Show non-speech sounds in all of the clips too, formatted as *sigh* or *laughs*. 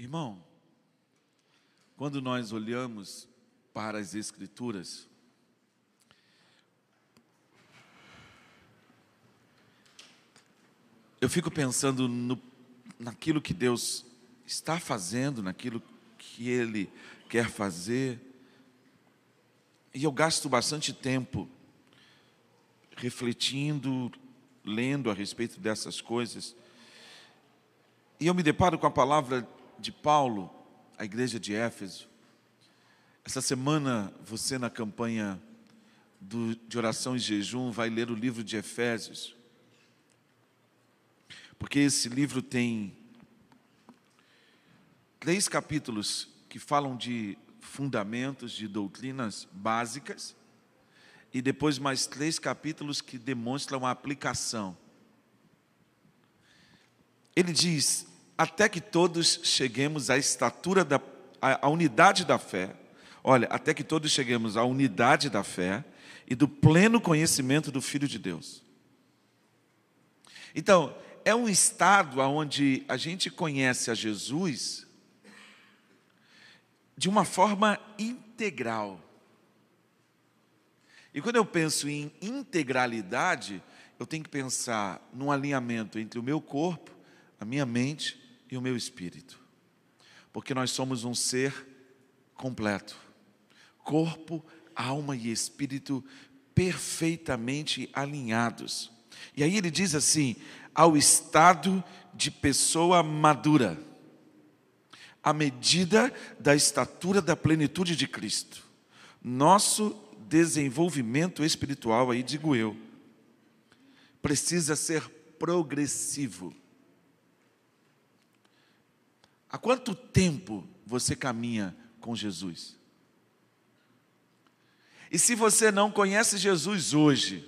Irmão, quando nós olhamos para as Escrituras, eu fico pensando no, naquilo que Deus está fazendo, naquilo que Ele quer fazer, e eu gasto bastante tempo refletindo, lendo a respeito dessas coisas, e eu me deparo com a palavra de Paulo à igreja de Éfeso. Essa semana, você na campanha do, de oração e jejum vai ler o livro de Efésios. Porque esse livro tem três capítulos que falam de fundamentos, de doutrinas básicas, e depois mais três capítulos que demonstram a aplicação. Ele diz: até que todos cheguemos à estatura da à, unidade da fé. Olha, até que todos cheguemos à unidade da fé e do pleno conhecimento do Filho de Deus. Então, é um estado onde a gente conhece a Jesus de uma forma integral. E quando eu penso em integralidade, eu tenho que pensar num alinhamento entre o meu corpo, a minha mente e o meu espírito. Porque nós somos um ser completo. Corpo, alma e espírito perfeitamente alinhados. E aí ele diz assim: ao estado de pessoa madura, à medida da estatura da plenitude de Cristo. Nosso desenvolvimento espiritual, aí digo eu, precisa ser progressivo. Há quanto tempo você caminha com Jesus? E se você não conhece Jesus hoje,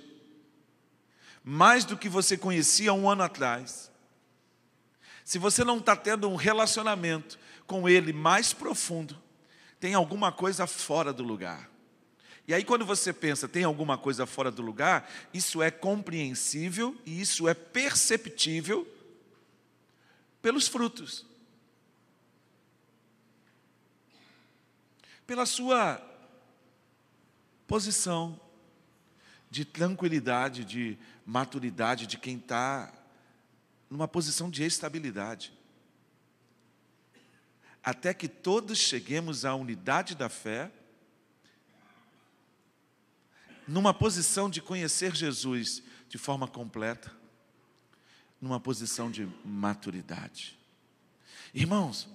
mais do que você conhecia um ano atrás, se você não está tendo um relacionamento com Ele mais profundo, tem alguma coisa fora do lugar. E aí, quando você pensa, tem alguma coisa fora do lugar, isso é compreensível e isso é perceptível pelos frutos. Pela sua posição de tranquilidade, de maturidade, de quem está numa posição de estabilidade. Até que todos cheguemos à unidade da fé, numa posição de conhecer Jesus de forma completa, numa posição de maturidade. Irmãos,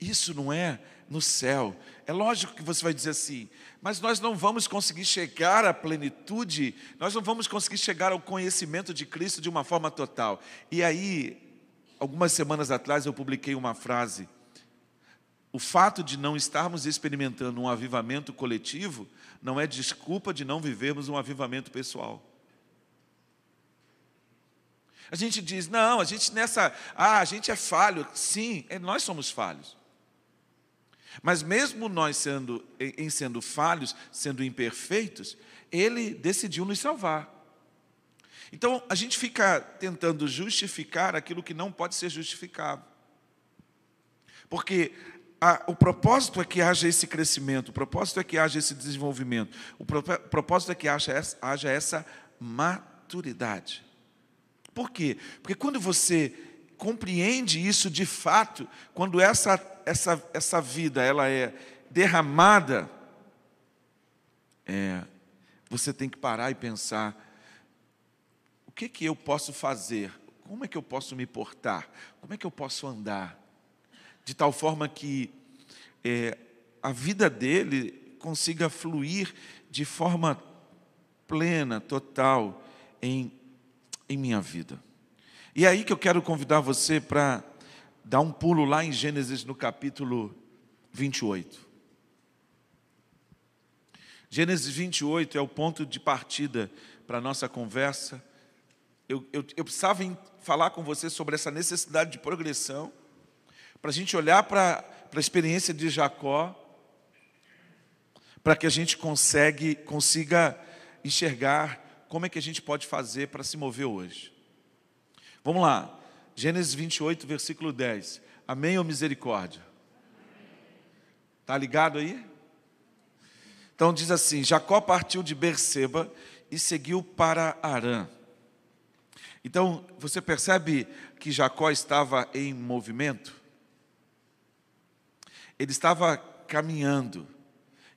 isso não é no céu. É lógico que você vai dizer assim, mas nós não vamos conseguir chegar à plenitude, nós não vamos conseguir chegar ao conhecimento de Cristo de uma forma total. E aí, algumas semanas atrás, eu publiquei uma frase. O fato de não estarmos experimentando um avivamento coletivo não é desculpa de não vivermos um avivamento pessoal. A gente diz, não, a gente nessa, ah, a gente é falho. Sim, é, nós somos falhos. Mas mesmo nós sendo, em sendo falhos, sendo imperfeitos, Ele decidiu nos salvar. Então a gente fica tentando justificar aquilo que não pode ser justificado. Porque a, o propósito é que haja esse crescimento, o propósito é que haja esse desenvolvimento, o pro, propósito é que haja essa, haja essa maturidade. Por quê? Porque quando você compreende isso de fato, quando essa, essa, essa vida ela é derramada, é, você tem que parar e pensar: o que, que eu posso fazer? Como é que eu posso me portar? Como é que eu posso andar? De tal forma que é, a vida dele consiga fluir de forma plena, total, em, em minha vida. E é aí que eu quero convidar você para dar um pulo lá em Gênesis no capítulo 28. Gênesis 28 é o ponto de partida para a nossa conversa. Eu, eu, eu precisava falar com você sobre essa necessidade de progressão, para a gente olhar para, a experiência de Jacó, para que a gente consegue, consiga enxergar como é que a gente pode fazer para se mover hoje. Vamos lá, Gênesis 28, versículo 10. Amém ou misericórdia? Tá ligado aí? Então diz assim: Jacó partiu de Berseba e seguiu para Arã. Então, você percebe que Jacó estava em movimento? Ele estava caminhando.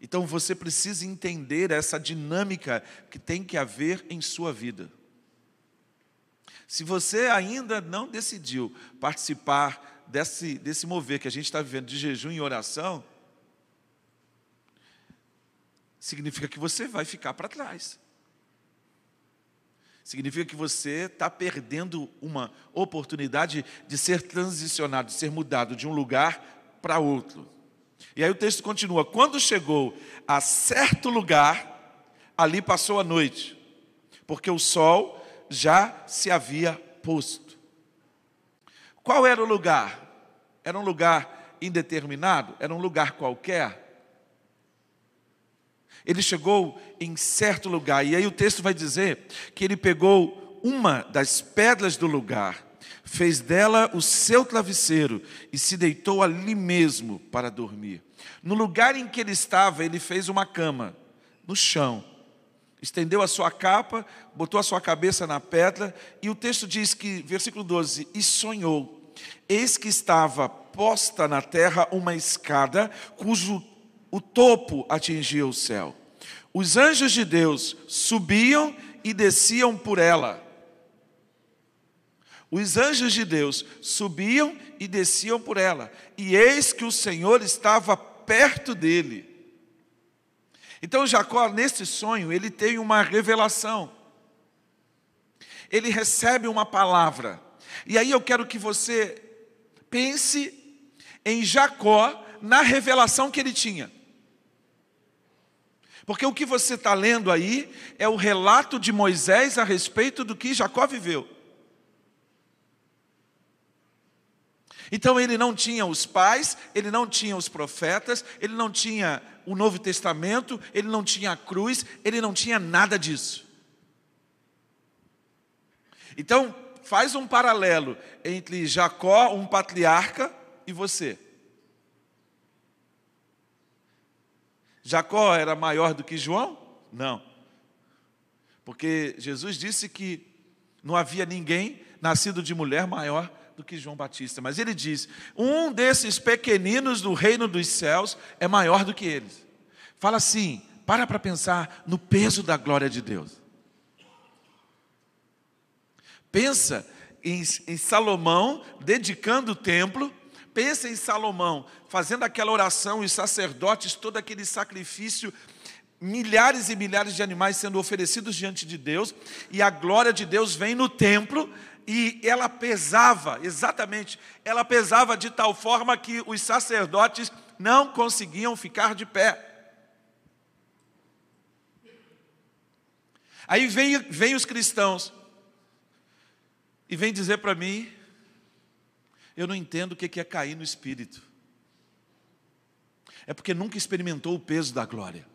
Então você precisa entender essa dinâmica que tem que haver em sua vida. Se você ainda não decidiu participar desse, desse mover que a gente está vivendo de jejum e oração, significa que você vai ficar para trás. Significa que você está perdendo uma oportunidade de ser transicionado, de ser mudado de um lugar para outro. E aí o texto continua: quando chegou a certo lugar, ali passou a noite, porque o sol já se havia posto. Qual era o lugar? Era um lugar indeterminado? Era um lugar qualquer? Ele chegou em certo lugar, e aí o texto vai dizer que ele pegou uma das pedras do lugar, fez dela o seu travesseiro e se deitou ali mesmo para dormir. No lugar em que ele estava, ele fez uma cama, no chão, estendeu a sua capa, botou a sua cabeça na pedra, e o texto diz que, versículo 12: e sonhou, eis que estava posta na terra uma escada, cujo o topo atingia o céu. Os anjos de Deus subiam e desciam por ela. Os anjos de Deus subiam e desciam por ela, e eis que o Senhor estava perto dele. Então Jacó, nesse sonho, ele tem uma revelação. Ele recebe uma palavra. E aí eu quero que você pense em Jacó na revelação que ele tinha. Porque o que você está lendo aí é o relato de Moisés a respeito do que Jacó viveu. Então ele não tinha os pais, ele não tinha os profetas, ele não tinha o Novo Testamento, ele não tinha a cruz, ele não tinha nada disso. Então, faz um paralelo entre Jacó, um patriarca, e você. Jacó era maior do que João? Não. Porque Jesus disse que não havia ninguém nascido de mulher maior do que João Batista. Mas ele diz: um desses pequeninos do reino dos céus é maior do que eles. Fala assim, para para pensar no peso da glória de Deus. Pensa em, em Salomão dedicando o templo Pensa em Salomão fazendo aquela oração, os sacerdotes, todo aquele sacrifício, milhares e milhares de animais sendo oferecidos diante de Deus, e a glória de Deus vem no templo, e ela pesava, exatamente, ela pesava de tal forma que os sacerdotes não conseguiam ficar de pé. Aí vem, vem os cristãos e vem dizer para mim eu não entendo o que é cair no espírito. É porque nunca experimentou o peso da glória.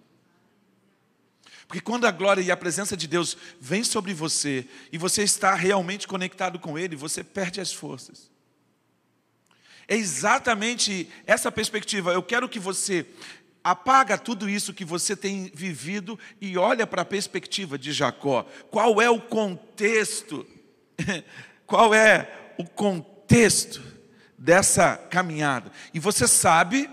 Porque quando a glória e a presença de Deus vem sobre você e você está realmente conectado com Ele, você perde as forças. É exatamente essa perspectiva. Eu quero que você apaga tudo isso que você tem vivido e olha para a perspectiva de Jacó. Qual é o contexto? *laughs* Qual é o contexto? dessa caminhada. E você sabe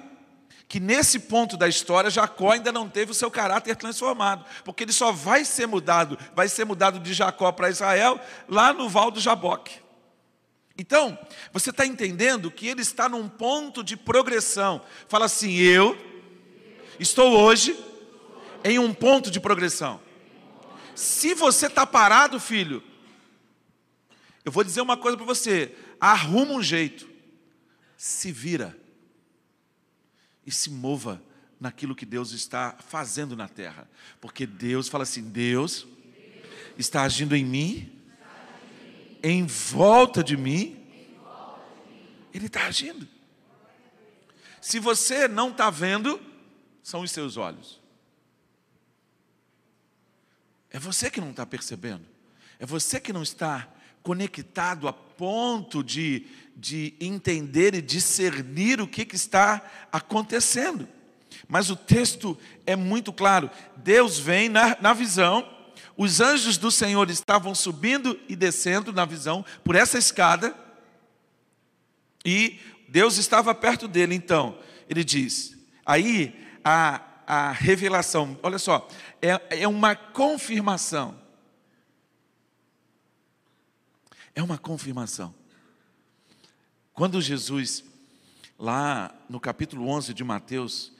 que nesse ponto da história Jacó ainda não teve o seu caráter transformado, porque ele só vai ser mudado, vai ser mudado de Jacó para Israel lá no Val do Jaboque. Então, você está entendendo que ele está num ponto de progressão. Fala assim: eu estou hoje em um ponto de progressão. Se você está parado, filho, eu vou dizer uma coisa para você: arruma um jeito se vira e se mova naquilo que Deus está fazendo na terra. Porque Deus fala assim: Deus está agindo em mim, em volta de mim, Ele está agindo. Se você não está vendo, são os seus olhos. É você que não está percebendo. É você que não está conectado a ponto de, de entender e discernir o que, que está acontecendo. Mas o texto é muito claro: Deus vem na, na visão, os anjos do Senhor estavam subindo e descendo na visão por essa escada, e Deus estava perto dele. Então, ele diz: aí a, a revelação, olha só, é, é uma confirmação. É uma confirmação. Quando Jesus, lá no capítulo 11 de Mateus,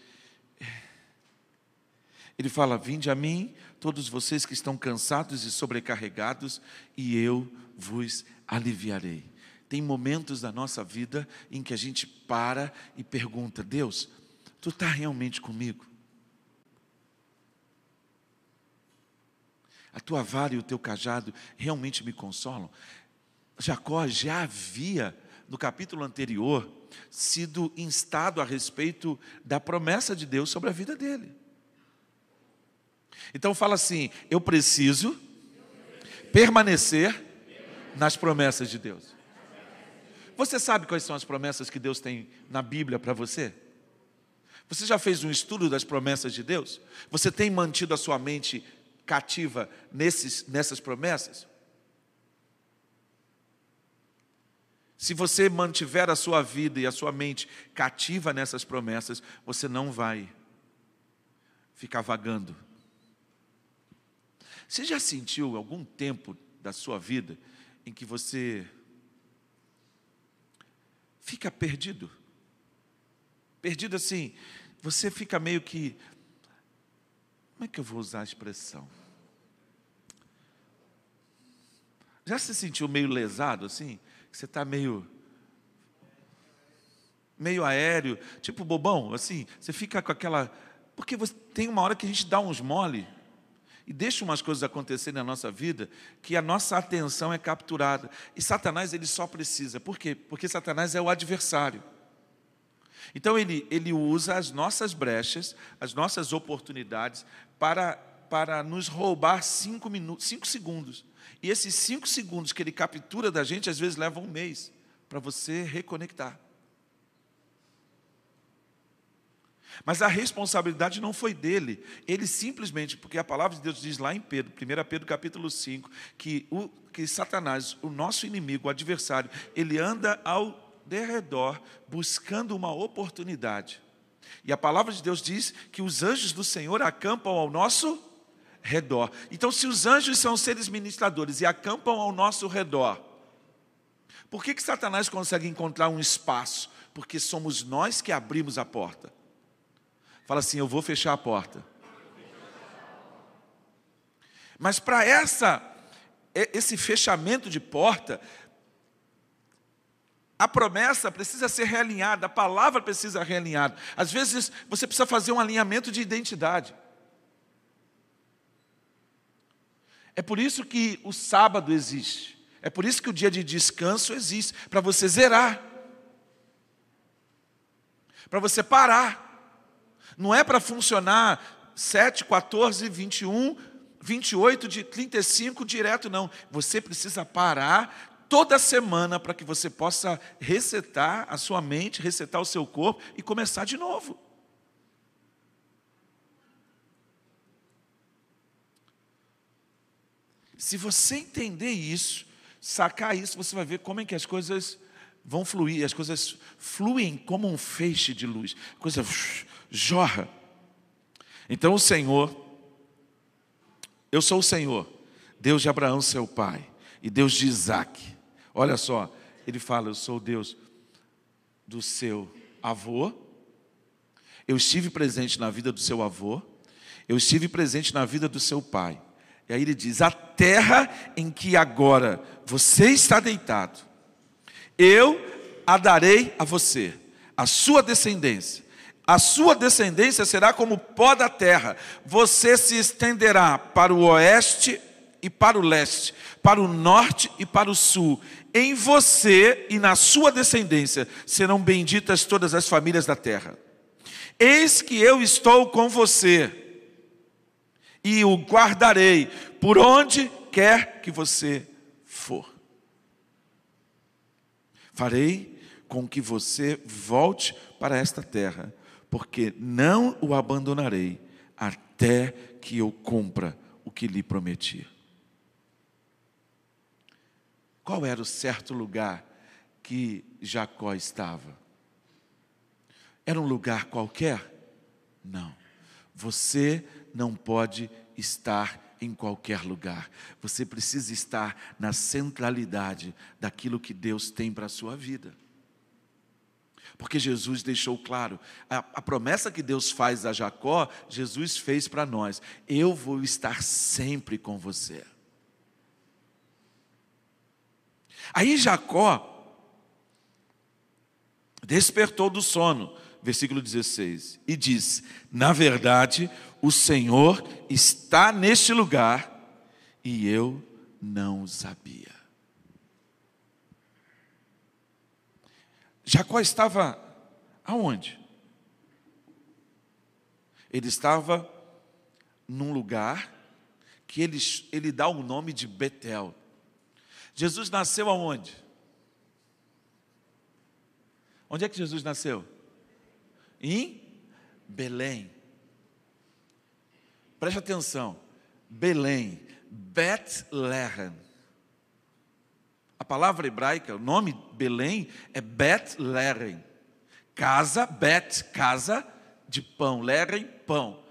ele fala: Vinde a mim, todos vocês que estão cansados e sobrecarregados, e eu vos aliviarei. Tem momentos da nossa vida em que a gente para e pergunta: Deus, tu está realmente comigo? A tua vara e o teu cajado realmente me consolam? Jacó já havia, no capítulo anterior, sido instado a respeito da promessa de Deus sobre a vida dele. Então fala assim: eu preciso permanecer nas promessas de Deus. Você sabe quais são as promessas que Deus tem na Bíblia para você? Você já fez um estudo das promessas de Deus? Você tem mantido a sua mente cativa nesses, nessas promessas? Se você mantiver a sua vida e a sua mente cativa nessas promessas, você não vai ficar vagando. Você já sentiu algum tempo da sua vida em que você fica perdido? Perdido assim, você fica meio que. Como é que eu vou usar a expressão? Já se sentiu meio lesado assim? Você está meio meio aéreo, tipo bobão, assim, você fica com aquela. Porque você, tem uma hora que a gente dá uns mole e deixa umas coisas acontecerem na nossa vida que a nossa atenção é capturada. E Satanás ele só precisa. Por quê? Porque Satanás é o adversário. Então ele, ele usa as nossas brechas, as nossas oportunidades para, para nos roubar cinco, minutos, cinco segundos. E esses cinco segundos que ele captura da gente, às vezes levam um mês para você reconectar. Mas a responsabilidade não foi dele. Ele simplesmente, porque a palavra de Deus diz lá em Pedro, 1 Pedro capítulo 5, que, o, que Satanás, o nosso inimigo, o adversário, ele anda ao derredor buscando uma oportunidade. E a palavra de Deus diz que os anjos do Senhor acampam ao nosso redor. Então, se os anjos são seres ministradores e acampam ao nosso redor, por que, que Satanás consegue encontrar um espaço? Porque somos nós que abrimos a porta. Fala assim: eu vou fechar a porta. Mas para essa esse fechamento de porta, a promessa precisa ser realinhada, a palavra precisa ser realinhada. Às vezes você precisa fazer um alinhamento de identidade. É por isso que o sábado existe. É por isso que o dia de descanso existe para você zerar. Para você parar. Não é para funcionar 7, 14, 21, 28, de 35 direto, não. Você precisa parar toda semana para que você possa resetar a sua mente, resetar o seu corpo e começar de novo. Se você entender isso, sacar isso, você vai ver como é que as coisas vão fluir, as coisas fluem como um feixe de luz, a coisa jorra. Então o Senhor, eu sou o Senhor, Deus de Abraão, seu pai, e Deus de Isaac. Olha só, ele fala: Eu sou Deus do seu avô, eu estive presente na vida do seu avô, eu estive presente na vida do seu pai. Aí ele diz: A terra em que agora você está deitado, eu a darei a você, a sua descendência. A sua descendência será como pó da terra. Você se estenderá para o oeste e para o leste, para o norte e para o sul. Em você e na sua descendência serão benditas todas as famílias da terra. Eis que eu estou com você e o guardarei por onde quer que você for. Farei com que você volte para esta terra, porque não o abandonarei até que eu cumpra o que lhe prometi. Qual era o certo lugar que Jacó estava? Era um lugar qualquer? Não. Você não pode estar em qualquer lugar. Você precisa estar na centralidade daquilo que Deus tem para a sua vida. Porque Jesus deixou claro, a, a, promessa que Deus faz a Jacó, Jesus fez para nós: eu vou estar sempre com você. Aí Jacó despertou do sono, versículo 16, e disse: Na verdade, o Senhor está neste lugar e eu não sabia. Jacó estava aonde? Ele estava num lugar que ele, ele dá o nome de Betel. Jesus nasceu aonde? Onde é que Jesus nasceu? Em Belém. Preste atenção. Belém, Bethlehem. A palavra hebraica, o nome Belém é Bethlehem. Casa, Bet, casa de pão, Lerem, pão.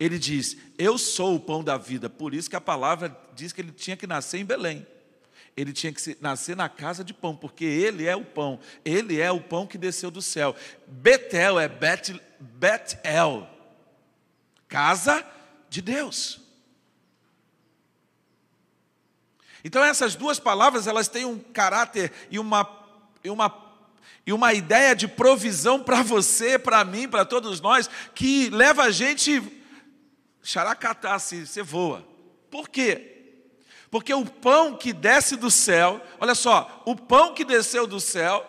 Ele diz: Eu sou o pão da vida. Por isso que a palavra diz que ele tinha que nascer em Belém. Ele tinha que nascer na casa de pão, porque ele é o pão. Ele é o pão que desceu do céu. Betel é Bet, Betel. Casa de Deus. Então essas duas palavras, elas têm um caráter e uma, e uma, e uma ideia de provisão para você, para mim, para todos nós, que leva a gente xaracatá, se você voa. Por quê? Porque o pão que desce do céu, olha só, o pão que desceu do céu,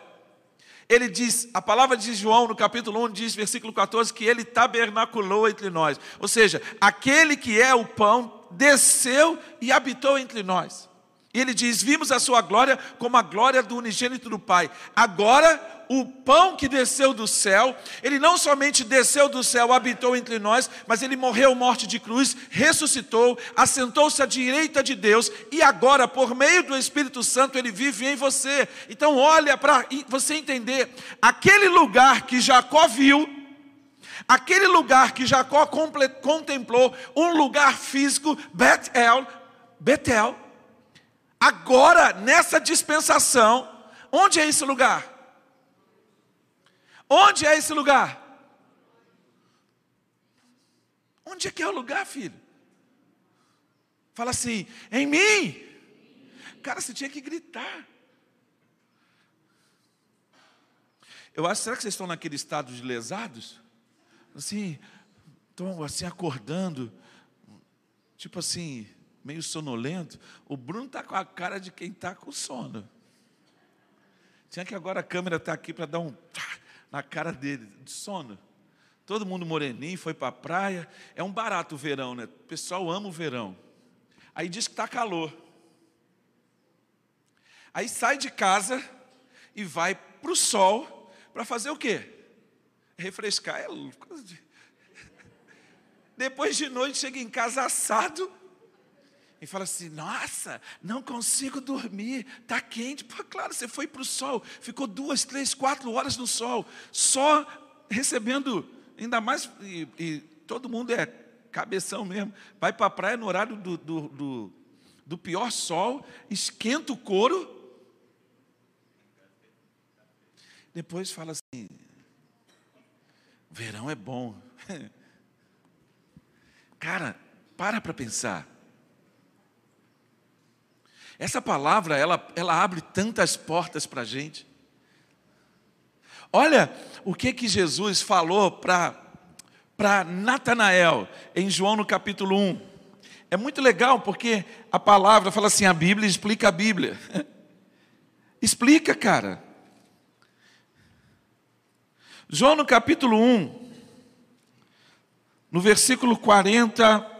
ele diz, a palavra de João no capítulo 1 diz, versículo 14, que ele tabernaculou entre nós. Ou seja, aquele que é o pão desceu e habitou entre nós. E ele diz: Vimos a sua glória como a glória do unigênito do Pai. Agora, o pão que desceu do céu, ele não somente desceu do céu, habitou entre nós, mas ele morreu morte de cruz, ressuscitou, assentou-se à direita de Deus e agora, por meio do Espírito Santo, ele vive em você. Então, olha para você entender: aquele lugar que Jacó viu, aquele lugar que Jacó contemplou, um lugar físico, Betel, Betel Agora, nessa dispensação, onde é esse lugar? Onde é esse lugar? Onde é que é o lugar, filho? Fala assim, em mim. Cara, você tinha que gritar. Eu acho, será que vocês estão naquele estado de lesados? Assim, estão assim acordando, tipo assim, meio sonolento, o Bruno está com a cara de quem está com sono. Tinha que agora a câmera está aqui para dar um na cara dele, de sono. Todo mundo moreninho, foi para a praia. É um barato o verão, né? O pessoal ama o verão. Aí diz que está calor. Aí sai de casa e vai para o sol para fazer o quê? Refrescar. É Depois de noite chega em casa assado e fala assim: Nossa, não consigo dormir, está quente. Pô, claro, você foi para o sol, ficou duas, três, quatro horas no sol, só recebendo, ainda mais, e, e todo mundo é cabeção mesmo, vai para a praia no horário do, do, do, do pior sol, esquenta o couro, depois fala assim: verão é bom. *laughs* Cara, para para pensar. Essa palavra, ela, ela abre tantas portas para a gente. Olha o que que Jesus falou para Natanael, em João no capítulo 1. É muito legal porque a palavra fala assim: a Bíblia explica a Bíblia. *laughs* explica, cara. João no capítulo 1, no versículo 40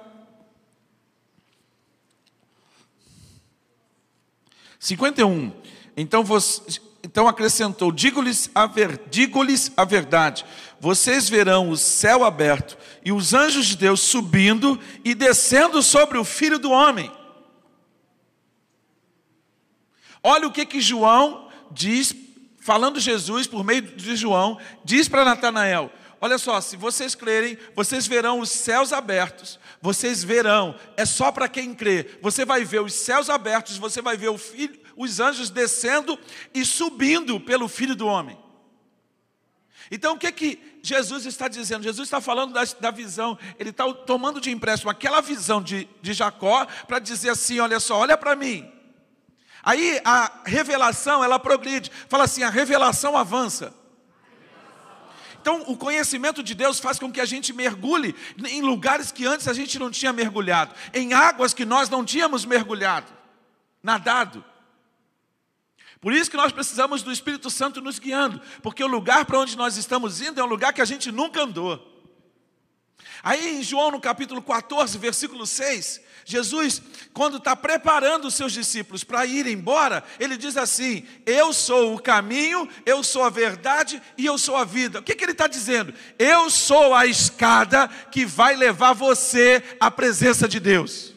51. Então então acrescentou: Digo-lhes a, ver, digo a verdade, vocês verão o céu aberto e os anjos de Deus subindo e descendo sobre o filho do homem. Olha o que, que João diz, falando Jesus por meio de João, diz para Natanael: Olha só, se vocês crerem, vocês verão os céus abertos. Vocês verão, é só para quem crê. Você vai ver os céus abertos, você vai ver filho, os anjos descendo e subindo pelo filho do homem. Então o que que Jesus está dizendo? Jesus está falando da, da visão, ele está tomando de empréstimo aquela visão de, de Jacó para dizer assim: olha só, olha para mim. Aí a revelação ela progride, fala assim: a revelação avança. Então, o conhecimento de Deus faz com que a gente mergulhe em lugares que antes a gente não tinha mergulhado, em águas que nós não tínhamos mergulhado, nadado. Por isso que nós precisamos do Espírito Santo nos guiando, porque o lugar para onde nós estamos indo é um lugar que a gente nunca andou. Aí em João, no capítulo 14, versículo 6, Jesus, quando está preparando os seus discípulos para ir embora, ele diz assim: Eu sou o caminho, eu sou a verdade e eu sou a vida. O que, que ele está dizendo? Eu sou a escada que vai levar você à presença de Deus.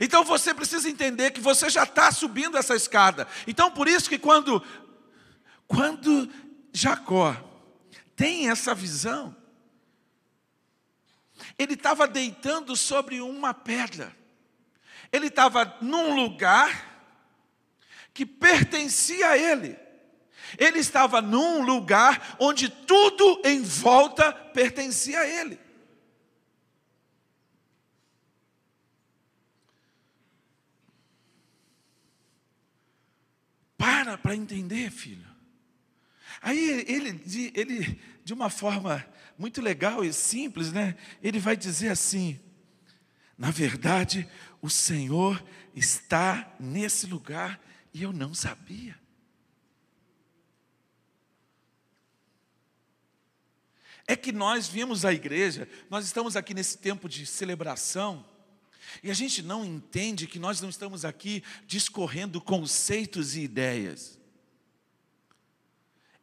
Então você precisa entender que você já está subindo essa escada. Então por isso que quando, quando Jacó tem essa visão, ele estava deitando sobre uma pedra. Ele estava num lugar que pertencia a ele. Ele estava num lugar onde tudo em volta pertencia a ele. Para para entender, filho. Aí ele, ele, de uma forma muito legal e simples, né? Ele vai dizer assim: na verdade, o Senhor está nesse lugar e eu não sabia. É que nós vimos a igreja, nós estamos aqui nesse tempo de celebração, e a gente não entende que nós não estamos aqui discorrendo conceitos e ideias.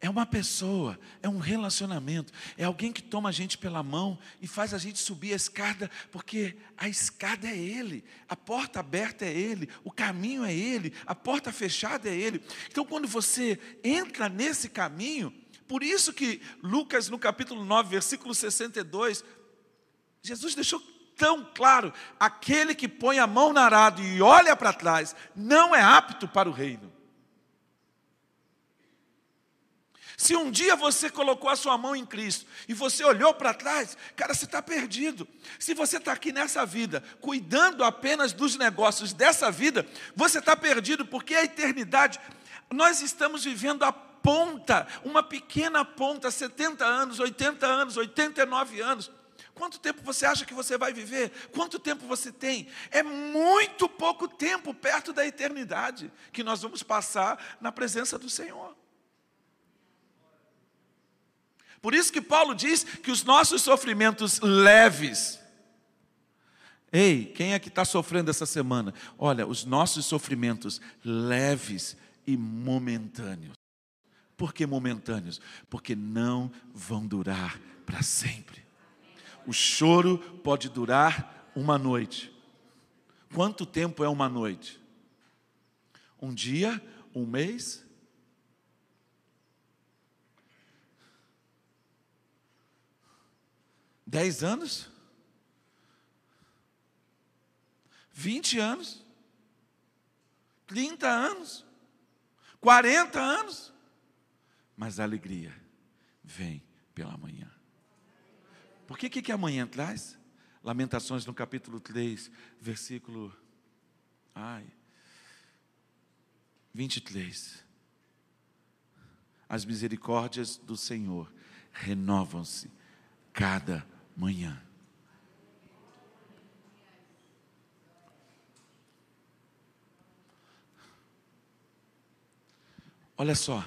É uma pessoa, é um relacionamento, é alguém que toma a gente pela mão e faz a gente subir a escada, porque a escada é Ele, a porta aberta é Ele, o caminho é Ele, a porta fechada é Ele. Então, quando você entra nesse caminho, por isso que Lucas, no capítulo 9, versículo 62, Jesus deixou tão claro: aquele que põe a mão na arado e olha para trás, não é apto para o reino. Se um dia você colocou a sua mão em Cristo e você olhou para trás, cara, você está perdido. Se você está aqui nessa vida, cuidando apenas dos negócios dessa vida, você está perdido, porque a eternidade, nós estamos vivendo a ponta, uma pequena ponta, 70 anos, 80 anos, 89 anos. Quanto tempo você acha que você vai viver? Quanto tempo você tem? É muito pouco tempo perto da eternidade que nós vamos passar na presença do Senhor. Por isso que Paulo diz que os nossos sofrimentos leves. Ei, quem é que está sofrendo essa semana? Olha, os nossos sofrimentos leves e momentâneos. Por que momentâneos? Porque não vão durar para sempre. O choro pode durar uma noite. Quanto tempo é uma noite? Um dia? Um mês? Dez anos? Vinte anos? Trinta anos? Quarenta anos? Mas a alegria vem pela manhã. Por que que, que amanhã traz? Lamentações no capítulo 3, versículo ai, 23. As misericórdias do Senhor renovam-se cada manhã. Olha só,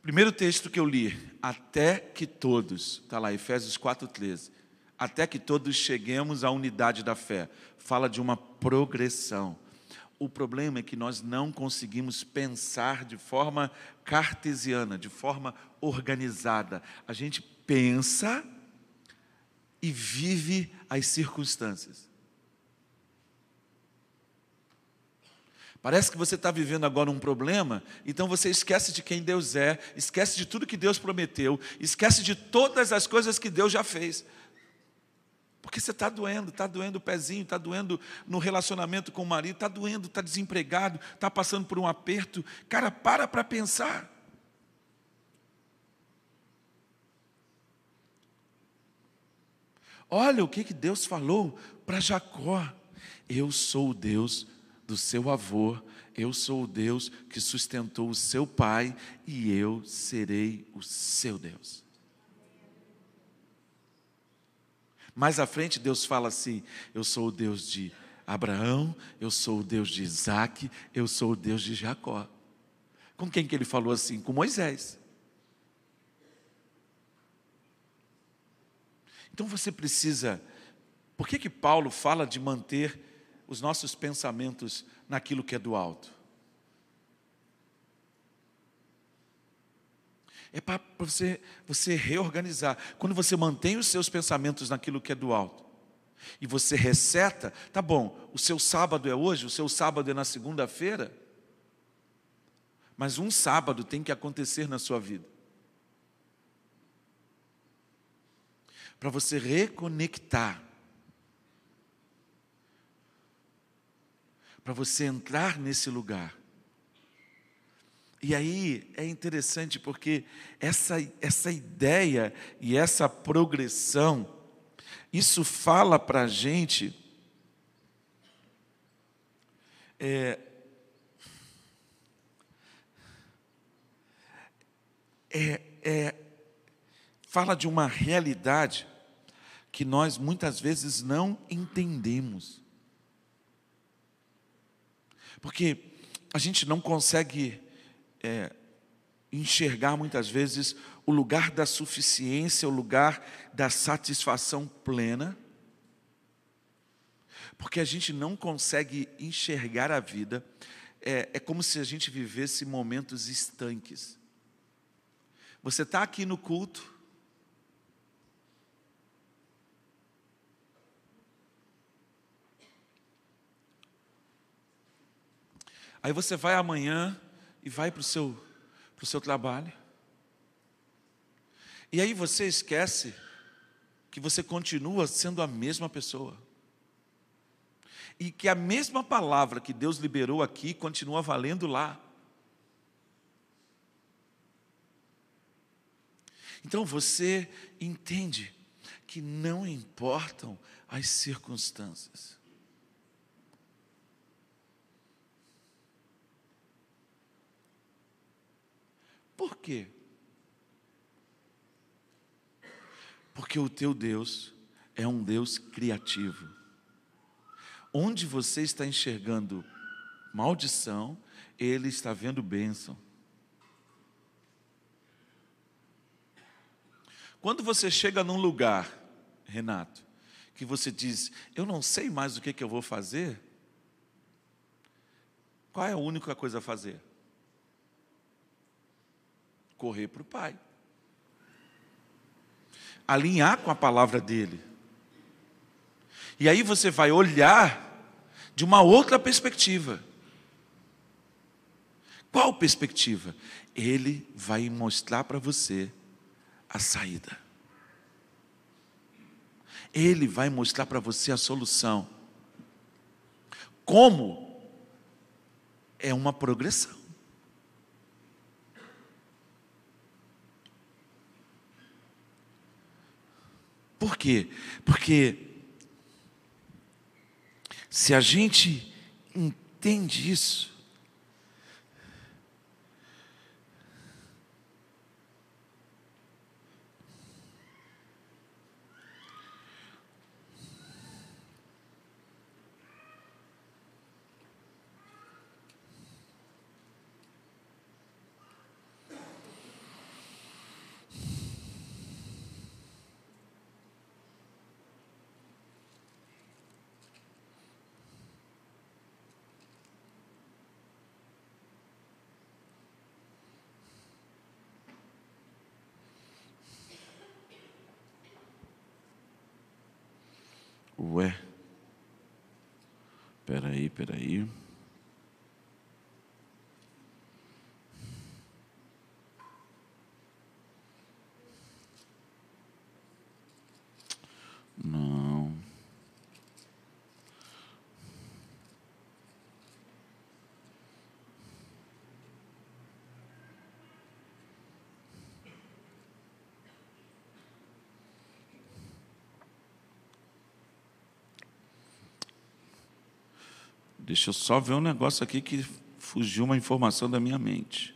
primeiro texto que eu li, até que todos, está lá, Efésios 4,13, até que todos cheguemos à unidade da fé, fala de uma progressão. O problema é que nós não conseguimos pensar de forma cartesiana, de forma organizada. A gente pensa e vive as circunstâncias. Parece que você está vivendo agora um problema, então você esquece de quem Deus é, esquece de tudo que Deus prometeu, esquece de todas as coisas que Deus já fez. Porque você está doendo, está doendo o pezinho, está doendo no relacionamento com o marido, está doendo, está desempregado, está passando por um aperto. Cara, para para pensar. Olha o que, que Deus falou para Jacó: Eu sou o Deus do seu avô, eu sou o Deus que sustentou o seu pai, e eu serei o seu Deus. Mais à frente, Deus fala assim: Eu sou o Deus de Abraão, eu sou o Deus de Isaac, eu sou o Deus de Jacó. Com quem que ele falou assim? Com Moisés. Então você precisa. Por que, que Paulo fala de manter os nossos pensamentos naquilo que é do alto? É para você, você reorganizar. Quando você mantém os seus pensamentos naquilo que é do alto, e você reseta, tá bom, o seu sábado é hoje, o seu sábado é na segunda-feira, mas um sábado tem que acontecer na sua vida. Para você reconectar, para você entrar nesse lugar. E aí é interessante porque essa, essa ideia e essa progressão, isso fala para a gente é, é, é fala de uma realidade que nós muitas vezes não entendemos. Porque a gente não consegue é, enxergar muitas vezes o lugar da suficiência, o lugar da satisfação plena, porque a gente não consegue enxergar a vida, é, é como se a gente vivesse momentos estanques. Você está aqui no culto, Aí você vai amanhã e vai para o seu, seu trabalho. E aí você esquece que você continua sendo a mesma pessoa. E que a mesma palavra que Deus liberou aqui continua valendo lá. Então você entende que não importam as circunstâncias. Por quê? Porque o teu Deus é um Deus criativo. Onde você está enxergando maldição, Ele está vendo bênção. Quando você chega num lugar, Renato, que você diz, eu não sei mais o que, que eu vou fazer, qual é a única coisa a fazer? Correr para o Pai. Alinhar com a palavra dele. E aí você vai olhar de uma outra perspectiva. Qual perspectiva? Ele vai mostrar para você a saída. Ele vai mostrar para você a solução. Como? É uma progressão. Por quê? Porque se a gente entende isso, Ué. Peraí, peraí. Deixa eu só ver um negócio aqui que fugiu uma informação da minha mente.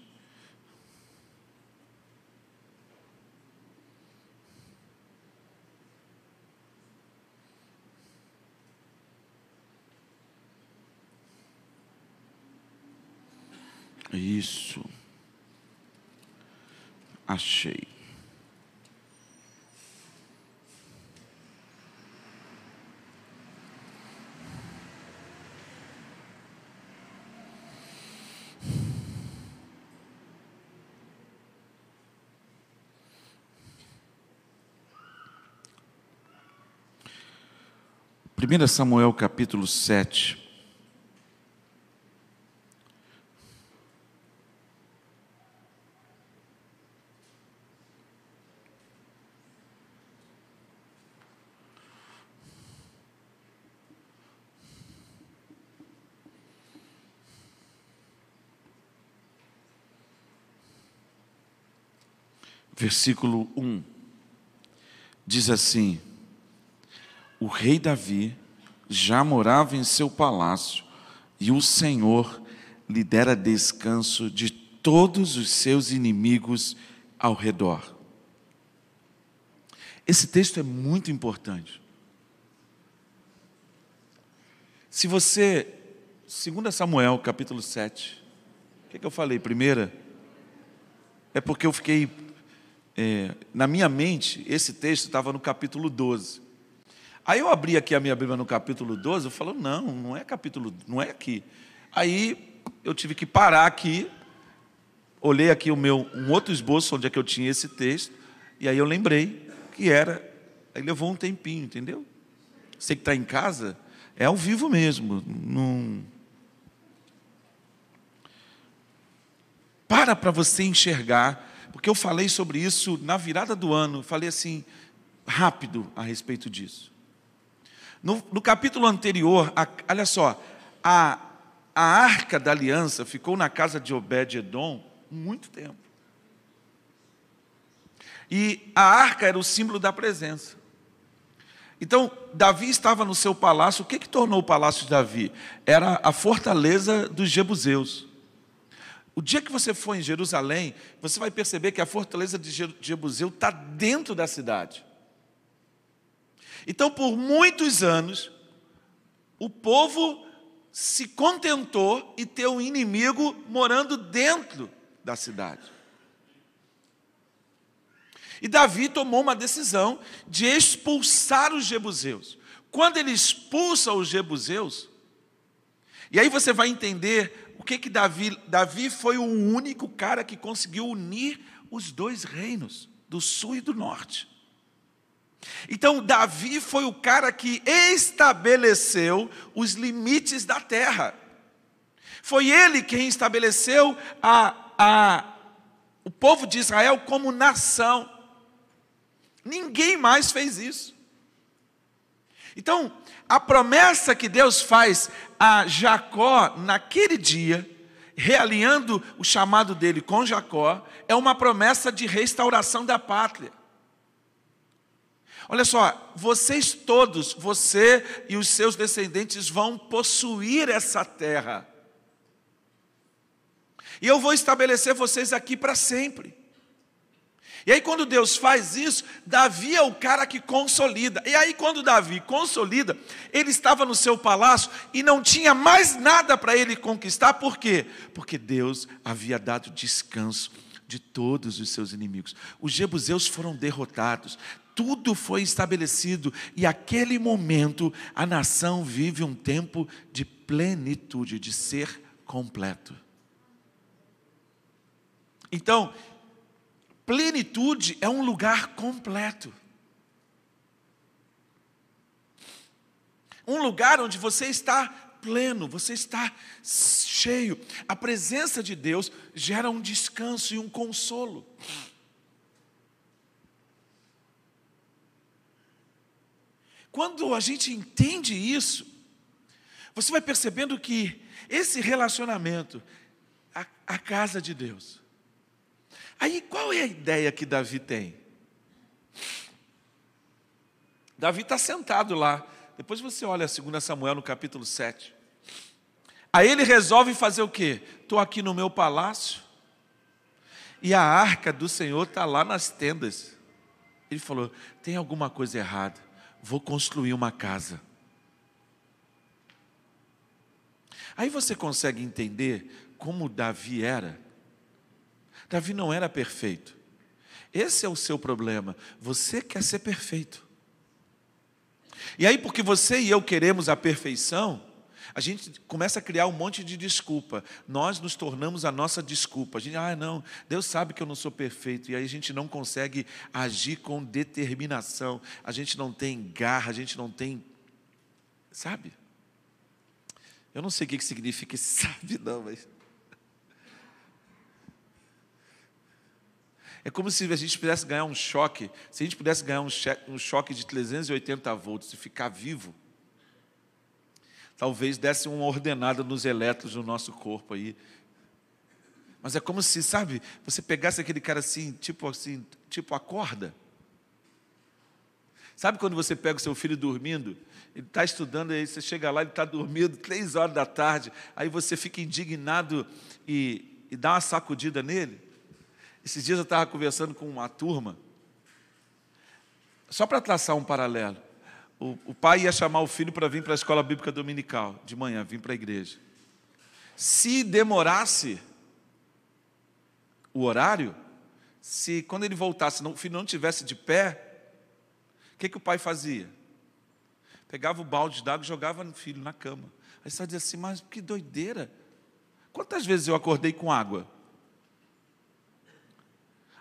1 Samuel capítulo 7. Versículo 1 diz assim: O rei Davi já morava em seu palácio e o Senhor lhe dera descanso de todos os seus inimigos ao redor. Esse texto é muito importante. Se você, 2 Samuel capítulo 7, o que, é que eu falei? Primeira, é porque eu fiquei é, na minha mente, esse texto estava no capítulo 12. Aí eu abri aqui a minha Bíblia no capítulo 12, eu falo, não, não é capítulo, não é aqui. Aí eu tive que parar aqui, olhei aqui o meu um outro esboço onde é que eu tinha esse texto, e aí eu lembrei que era, aí levou um tempinho, entendeu? Você que está em casa, é ao vivo mesmo, não. Para para você enxergar porque eu falei sobre isso na virada do ano, falei assim, rápido a respeito disso. No, no capítulo anterior, a, olha só, a, a arca da aliança ficou na casa de Obed-Edom muito tempo. E a arca era o símbolo da presença. Então, Davi estava no seu palácio. O que, que tornou o palácio de Davi? Era a fortaleza dos Jebuseus. O dia que você for em Jerusalém, você vai perceber que a fortaleza de Jebuseu está dentro da cidade. Então, por muitos anos, o povo se contentou e ter um inimigo morando dentro da cidade. E Davi tomou uma decisão de expulsar os jebuseus. Quando ele expulsa os jebuseus, e aí você vai entender o que que Davi, Davi foi o único cara que conseguiu unir os dois reinos, do sul e do norte. Então, Davi foi o cara que estabeleceu os limites da terra. Foi ele quem estabeleceu a, a, o povo de Israel como nação. Ninguém mais fez isso. Então, a promessa que Deus faz a Jacó naquele dia, realinhando o chamado dele com Jacó, é uma promessa de restauração da pátria. Olha só, vocês todos, você e os seus descendentes vão possuir essa terra. E eu vou estabelecer vocês aqui para sempre. E aí, quando Deus faz isso, Davi é o cara que consolida. E aí, quando Davi consolida, ele estava no seu palácio e não tinha mais nada para ele conquistar, por quê? Porque Deus havia dado descanso de todos os seus inimigos. Os jebuseus foram derrotados, tudo foi estabelecido, e aquele momento a nação vive um tempo de plenitude, de ser completo. Então, Plenitude é um lugar completo. Um lugar onde você está pleno, você está cheio. A presença de Deus gera um descanso e um consolo. Quando a gente entende isso, você vai percebendo que esse relacionamento, a, a casa de Deus. Aí qual é a ideia que Davi tem? Davi está sentado lá. Depois você olha 2 Samuel no capítulo 7. Aí ele resolve fazer o quê? Estou aqui no meu palácio e a arca do Senhor está lá nas tendas. Ele falou: tem alguma coisa errada, vou construir uma casa. Aí você consegue entender como Davi era. Davi não era perfeito. Esse é o seu problema. Você quer ser perfeito. E aí, porque você e eu queremos a perfeição, a gente começa a criar um monte de desculpa. Nós nos tornamos a nossa desculpa. A gente, ah, não, Deus sabe que eu não sou perfeito. E aí a gente não consegue agir com determinação. A gente não tem garra, a gente não tem. Sabe? Eu não sei o que significa *laughs* sabe, não, mas. É como se a gente pudesse ganhar um choque, se a gente pudesse ganhar um choque de 380 volts e ficar vivo, talvez desse uma ordenada nos elétrons do nosso corpo aí. Mas é como se, sabe, você pegasse aquele cara assim, tipo assim, tipo acorda. Sabe quando você pega o seu filho dormindo, ele está estudando, aí você chega lá, ele está dormindo, *laughs* três horas da tarde, aí você fica indignado e, e dá uma sacudida nele? Esses dias eu estava conversando com uma turma, só para traçar um paralelo. O, o pai ia chamar o filho para vir para a escola bíblica dominical, de manhã, vir para a igreja. Se demorasse o horário, se quando ele voltasse, o filho não tivesse de pé, o que, que o pai fazia? Pegava o balde d'água e jogava no filho na cama. Aí você dizia assim, mas que doideira. Quantas vezes eu acordei com água?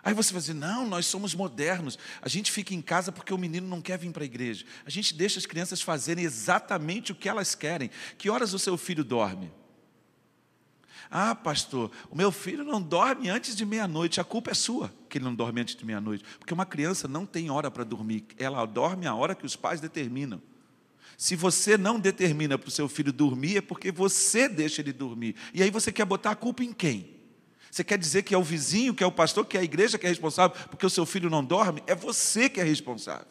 Aí você vai dizer: não, nós somos modernos. A gente fica em casa porque o menino não quer vir para a igreja. A gente deixa as crianças fazerem exatamente o que elas querem. Que horas o seu filho dorme? Ah, pastor, o meu filho não dorme antes de meia-noite. A culpa é sua que ele não dorme antes de meia-noite. Porque uma criança não tem hora para dormir. Ela dorme a hora que os pais determinam. Se você não determina para o seu filho dormir, é porque você deixa ele dormir. E aí você quer botar a culpa em quem? Você quer dizer que é o vizinho, que é o pastor, que é a igreja que é responsável porque o seu filho não dorme? É você que é responsável.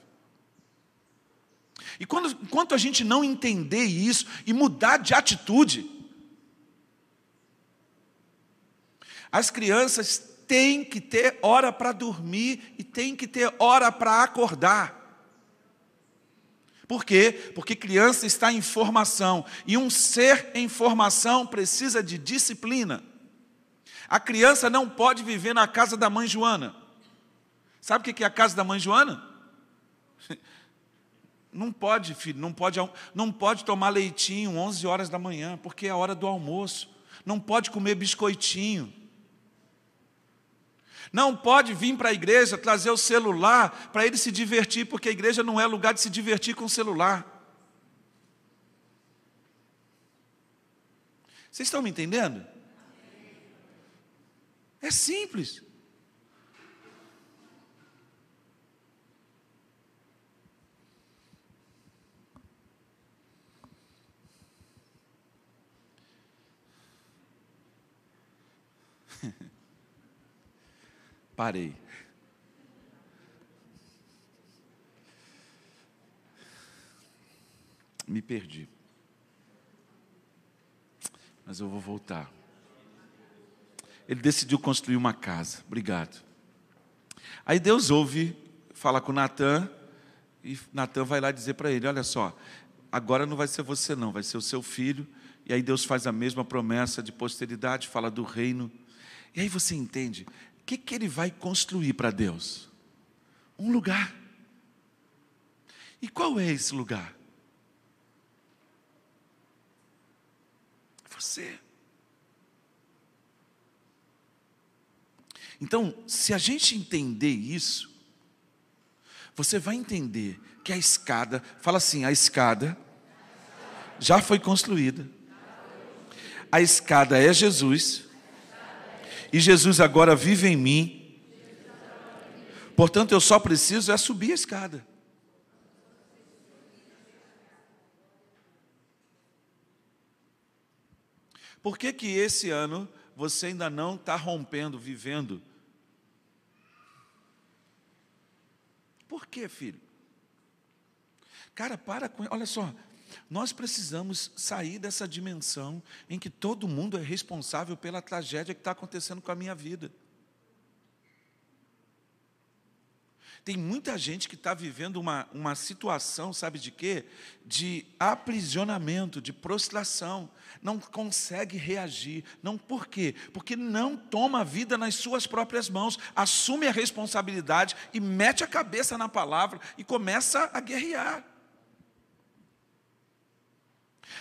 E quando, enquanto a gente não entender isso e mudar de atitude, as crianças têm que ter hora para dormir e têm que ter hora para acordar. Por quê? Porque criança está em formação e um ser em formação precisa de disciplina. A criança não pode viver na casa da mãe Joana. Sabe o que é a casa da mãe Joana? *laughs* Não pode, filho, não pode, não pode tomar leitinho 11 horas da manhã, porque é a hora do almoço. Não pode comer biscoitinho. Não pode vir para a igreja trazer o celular para ele se divertir, porque a igreja não é lugar de se divertir com o celular. Vocês estão me entendendo? É simples. *laughs* Parei. Me perdi. Mas eu vou voltar ele decidiu construir uma casa. Obrigado. Aí Deus ouve, fala com Natan, e Natan vai lá dizer para ele: Olha só, agora não vai ser você, não, vai ser o seu filho. E aí Deus faz a mesma promessa de posteridade, fala do reino. E aí você entende, o que, que ele vai construir para Deus? Um lugar. E qual é esse lugar? Você. Então, se a gente entender isso, você vai entender que a escada, fala assim, a escada já foi construída. A escada é Jesus. E Jesus agora vive em mim. Portanto, eu só preciso é subir a escada. Por que que esse ano você ainda não está rompendo, vivendo? Por que, filho? Cara, para com. Olha só, nós precisamos sair dessa dimensão em que todo mundo é responsável pela tragédia que está acontecendo com a minha vida. Tem muita gente que está vivendo uma, uma situação, sabe de quê? De aprisionamento, de prostração. Não consegue reagir. Não por quê? Porque não toma a vida nas suas próprias mãos, assume a responsabilidade e mete a cabeça na palavra e começa a guerrear.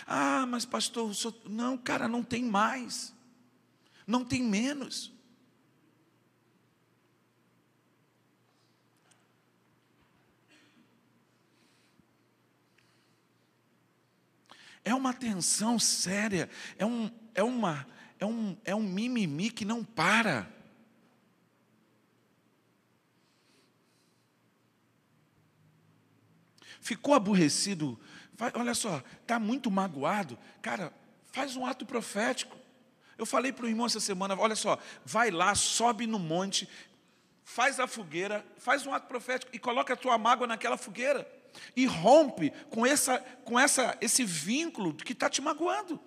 Ah, mas pastor, sou... não, cara, não tem mais. Não tem menos. É uma tensão séria, é, um, é, uma, é, um, é um mimimi que não para. Ficou aborrecido, vai, olha só, está muito magoado, cara, faz um ato profético. Eu falei para o irmão essa semana, olha só, vai lá, sobe no monte, faz a fogueira, faz um ato profético e coloca a tua mágoa naquela fogueira e rompe com, essa, com essa, esse vínculo que está te magoando.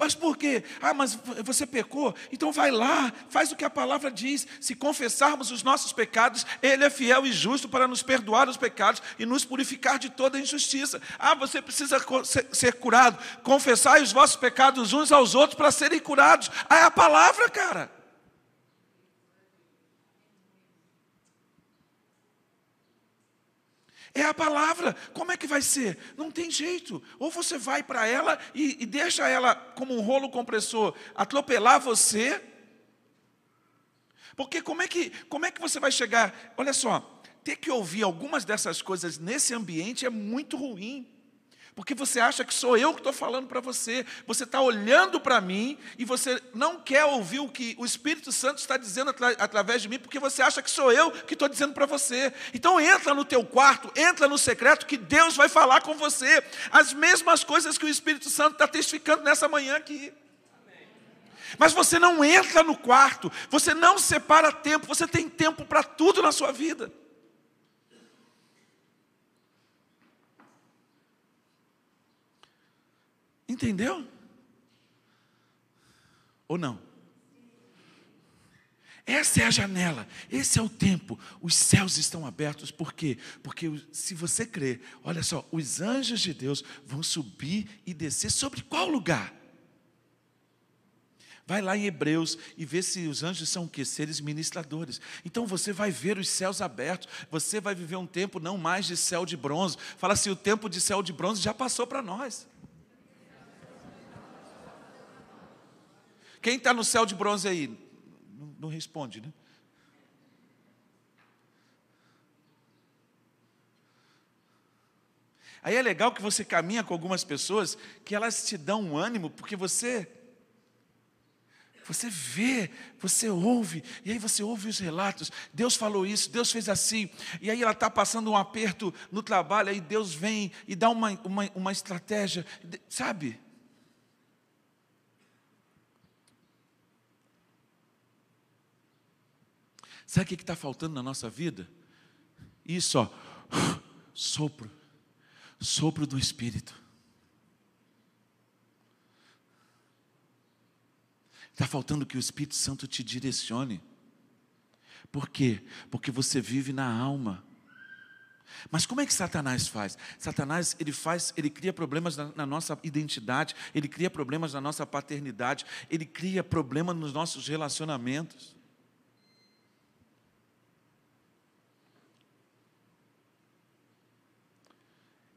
Mas por quê? Ah, mas você pecou? Então vai lá, faz o que a palavra diz. Se confessarmos os nossos pecados, Ele é fiel e justo para nos perdoar os pecados e nos purificar de toda injustiça. Ah, você precisa ser curado. Confessai os vossos pecados uns aos outros para serem curados. Ah, é a palavra, cara. É a palavra. Como é que vai ser? Não tem jeito. Ou você vai para ela e, e, deixa ela, como um rolo compressor, atropelar você. Porque como é, que, como é que você vai chegar? Olha só, ter que ouvir algumas dessas coisas nesse ambiente é muito ruim. Porque você acha que sou eu que estou falando para você. Você está olhando para mim e você não quer ouvir o que o Espírito Santo está dizendo atra através de mim, porque você acha que sou eu que estou dizendo para você. Então entra no teu quarto, entra no secreto, que Deus vai falar com você. As mesmas coisas que o Espírito Santo está testificando nessa manhã aqui. Mas você não entra no quarto, você não separa tempo, você tem tempo para tudo na sua vida. Entendeu? Ou não? Essa é a janela, esse é o tempo. Os céus estão abertos, por quê? Porque se você crer, olha só, os anjos de Deus vão subir e descer sobre qual lugar? Vai lá em Hebreus e vê se os anjos são o quê? Seres ministradores. Então você vai ver os céus abertos, você vai viver um tempo não mais de céu de bronze. Fala assim: o tempo de céu de bronze já passou para nós. Quem está no céu de bronze aí? Não, não responde, né? Aí é legal que você caminha com algumas pessoas que elas te dão um ânimo, porque você você vê, você ouve, e aí você ouve os relatos. Deus falou isso, Deus fez assim, e aí ela está passando um aperto no trabalho, aí Deus vem e dá uma, uma, uma estratégia, sabe? Sabe o que está faltando na nossa vida? Isso, ó, sopro, sopro do Espírito. Está faltando que o Espírito Santo te direcione. Por quê? Porque você vive na alma. Mas como é que Satanás faz? Satanás ele faz, ele cria problemas na, na, nossa identidade, ele cria problemas na nossa paternidade, ele cria problemas nos nossos relacionamentos.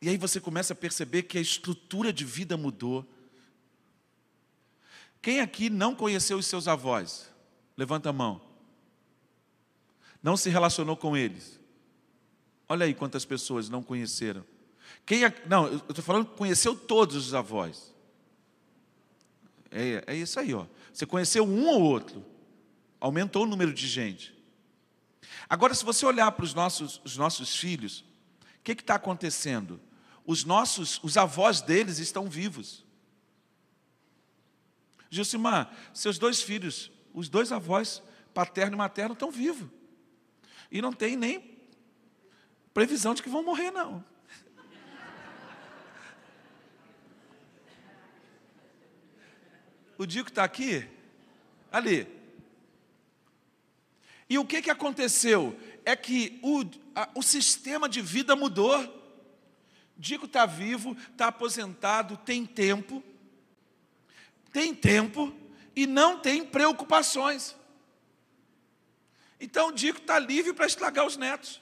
E aí você começa a perceber que a estrutura de vida mudou. Quem aqui não conheceu os seus avós? Levanta a mão. Não se relacionou com eles. Olha aí quantas pessoas não conheceram. Quem não, eu estou falando que conheceu todos os avós. É, é isso aí, ó. Você conheceu um ou outro, aumentou o número de gente. Agora, se você olhar para os nossos, os nossos filhos, o que está acontecendo? Os nossos, os avós deles estão vivos. Gilcimar, seus dois filhos, os dois avós, paterno e materno, estão vivos. E não tem nem previsão de que vão morrer, não. O Dico está aqui, ali. E o que, que aconteceu? É que o, a, o sistema de vida mudou. Dico está vivo, está aposentado, tem tempo, tem tempo e não tem preocupações. Então Dico está livre para estragar os netos.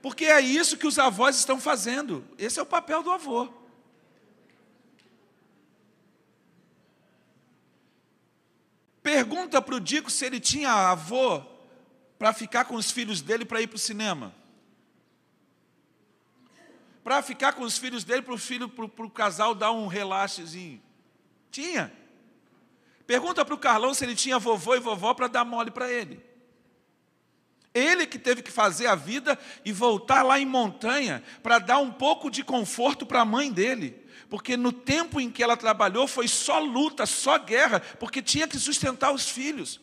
Porque é isso que os avós estão fazendo. Esse é o papel do avô. Pergunta para o Dico se ele tinha avô para ficar com os filhos dele para ir para o cinema. Para ficar com os filhos dele para o filho, para o casal dar um relaxezinho. Tinha. Pergunta para o Carlão se ele tinha vovô e vovó para dar mole para ele. Ele que teve que fazer a vida e voltar lá em montanha para dar um pouco de conforto para a mãe dele. Porque no tempo em que ela trabalhou foi só luta, só guerra, porque tinha que sustentar os filhos.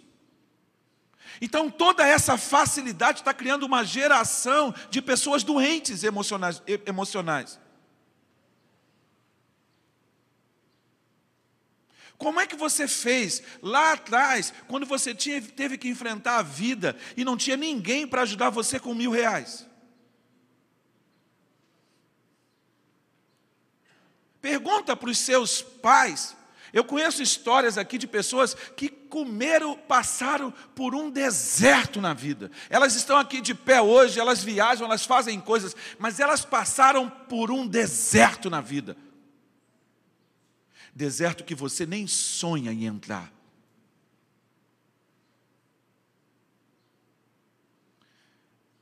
Então toda essa facilidade está criando uma geração de pessoas doentes emocionais. emocionais. Como é que você fez lá atrás, quando você tinha, teve que enfrentar a vida e não tinha ninguém para ajudar você com mil reais? Pergunta para os seus pais. Eu conheço histórias aqui de pessoas que comeram, passaram por um deserto na vida. Elas estão aqui de pé hoje, elas viajam, elas fazem coisas, mas elas passaram por um deserto na vida deserto que você nem sonha em entrar.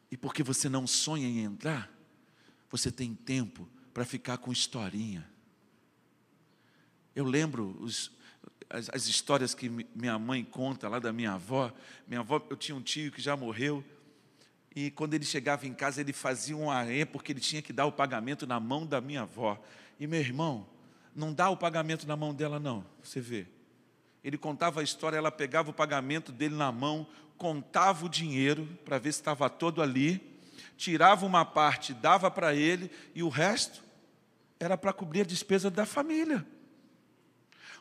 E porque você não sonha em entrar, você tem tempo para ficar com historinha. Eu lembro os, as, as, histórias que minha mãe conta lá da minha avó. Minha avó, eu tinha um tio que já morreu. E quando ele chegava em casa, ele fazia um arém, porque ele tinha que dar o pagamento na mão da minha avó. E meu irmão, não dá o pagamento na mão dela, não. Você vê. Ele contava a história, ela pegava o pagamento dele na mão, contava o dinheiro para ver se estava todo ali, tirava uma parte, dava para ele, e o resto era para cobrir a despesa da família.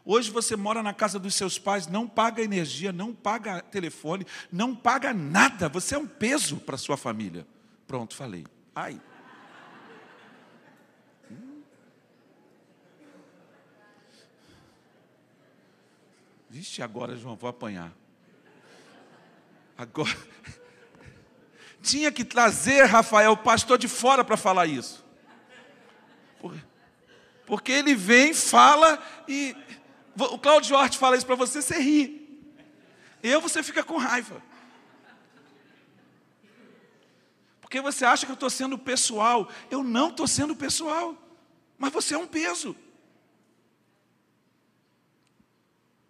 Hoje você mora na casa dos seus pais, não paga energia, não paga telefone, não paga nada, você é um peso para sua família. Pronto, falei. Ai. Vixe, agora, João, vou apanhar. Agora. *laughs* Tinha que trazer, Rafael, o pastor de fora para falar isso. Porque ele vem, fala e. O Claudio Duarte fala isso para você, você ri. Eu, você fica com raiva. Porque você acha que eu estou sendo pessoal. Eu não estou sendo pessoal. Mas você é um peso.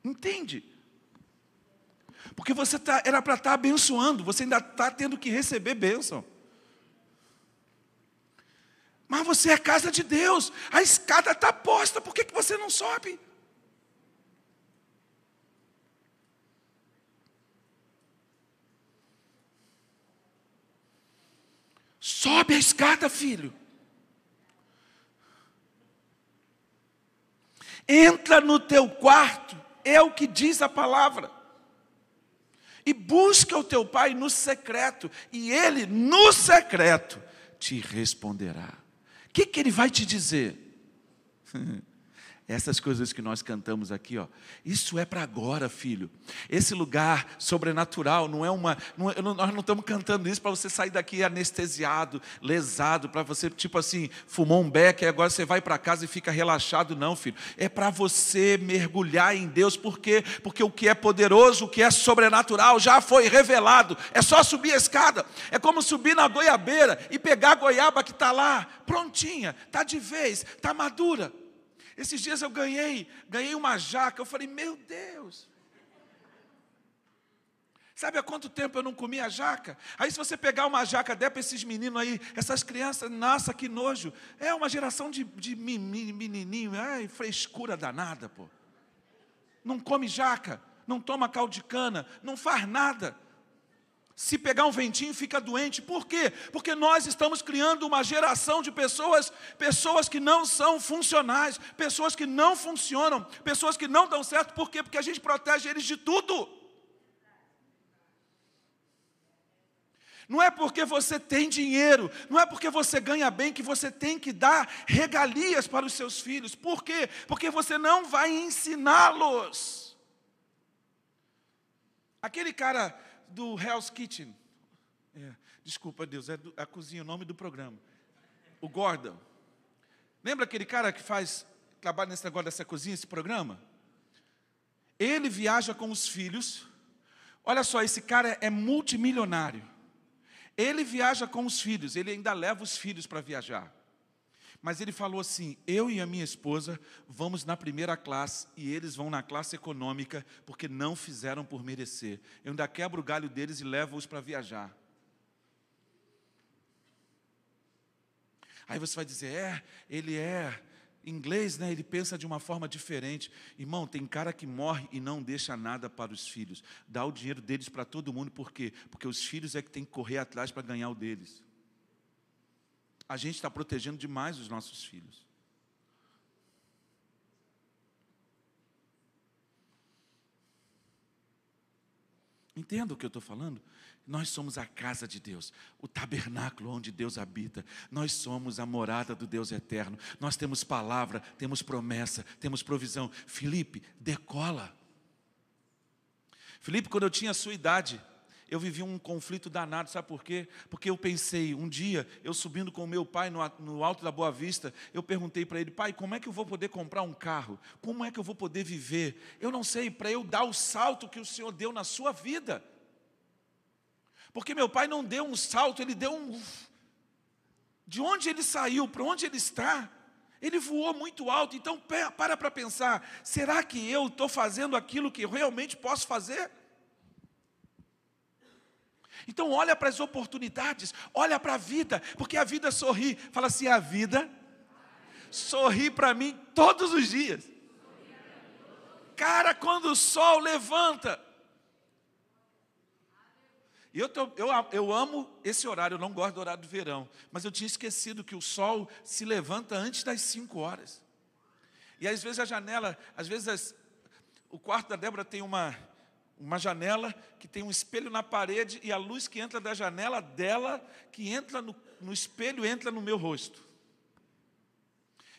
Entende? Porque você tá, era para estar tá abençoando, você ainda está tendo que receber bênção. Mas você é casa de Deus, a escada está posta, por que, que você não sobe? Sobe a escada, filho. Entra no teu quarto é o que diz a palavra. E busca o teu pai no secreto, e ele no secreto te responderá. O que, que ele vai te dizer? *laughs* Essas coisas que nós cantamos aqui, ó, isso é para agora, filho. Esse lugar sobrenatural não é uma. Não, é, nós não estamos cantando isso para você sair daqui anestesiado, lesado, para você, tipo assim, fumou um beck e agora você vai para casa e fica relaxado, não, filho. É para você mergulhar em Deus, por quê? Porque o que é poderoso, o que é sobrenatural já foi revelado. É só subir a escada. É como subir na goiabeira e pegar a goiaba que está lá, prontinha, está de vez, está madura. Esses dias eu ganhei, ganhei uma jaca. Eu falei, meu Deus. Sabe há quanto tempo eu não comia jaca? Aí se você pegar uma jaca, der para esses meninos aí, essas crianças, nossa, que nojo. É uma geração de, de menininho, ai, frescura danada, pô. Não come jaca, não toma caldo de cana, não faz nada. Se pegar um ventinho, fica doente. Por quê? Porque nós estamos criando uma geração de pessoas, pessoas que não são funcionais, pessoas que não funcionam, pessoas que não dão certo. Por quê? Porque a gente protege eles de tudo. Não é porque você tem dinheiro, não é porque você ganha bem que você tem que dar regalias para os seus filhos. Por quê? Porque você não vai ensiná-los. Aquele cara do Hell's Kitchen. É, desculpa, Deus, é do, a cozinha, o nome do programa. O Gordon. Lembra aquele cara que faz, trabalha nesse negócio dessa cozinha, esse programa? Ele viaja com os filhos. Olha só, esse cara é multimilionário. Ele viaja com os filhos, ele ainda leva os filhos para viajar. Mas ele falou assim: eu e a minha esposa vamos na primeira classe e eles vão na classe econômica porque não fizeram por merecer. Eu ainda quebro o galho deles e levo-os para viajar. Aí você vai dizer: é, ele é inglês, né? Ele pensa de uma forma diferente. Irmão, tem cara que morre e não deixa nada para os filhos. Dá o dinheiro deles para todo mundo, por quê? Porque os filhos é que tem que correr atrás para ganhar o deles a gente está protegendo demais os nossos filhos. Entenda o que eu estou falando? Nós somos a casa de Deus, o tabernáculo onde Deus habita. Nós somos a morada do Deus eterno. Nós temos palavra, temos promessa, temos provisão. Felipe, decola. Felipe, quando eu tinha a sua idade, eu vivi um conflito danado, sabe por quê? Porque eu pensei, um dia, eu subindo com o meu pai no, no alto da Boa Vista, eu perguntei para ele, pai, como é que eu vou poder comprar um carro? Como é que eu vou poder viver? Eu não sei, para eu dar o salto que o Senhor deu na sua vida. Porque meu pai não deu um salto, ele deu um. De onde ele saiu, para onde ele está? Ele voou muito alto, então para para pensar: será que eu estou fazendo aquilo que realmente posso fazer? Então olha para as oportunidades, olha para a vida, porque a vida sorri. Fala assim: a vida sorri para mim todos os dias. Cara, quando o sol levanta. Eu, tô, eu, eu amo esse horário, eu não gosto do horário do verão, mas eu tinha esquecido que o sol se levanta antes das 5 horas. E às vezes a janela, às vezes as, o quarto da Débora tem uma, uma janela que tem um espelho na parede e a luz que entra da janela dela, que entra no, no espelho, entra no meu rosto.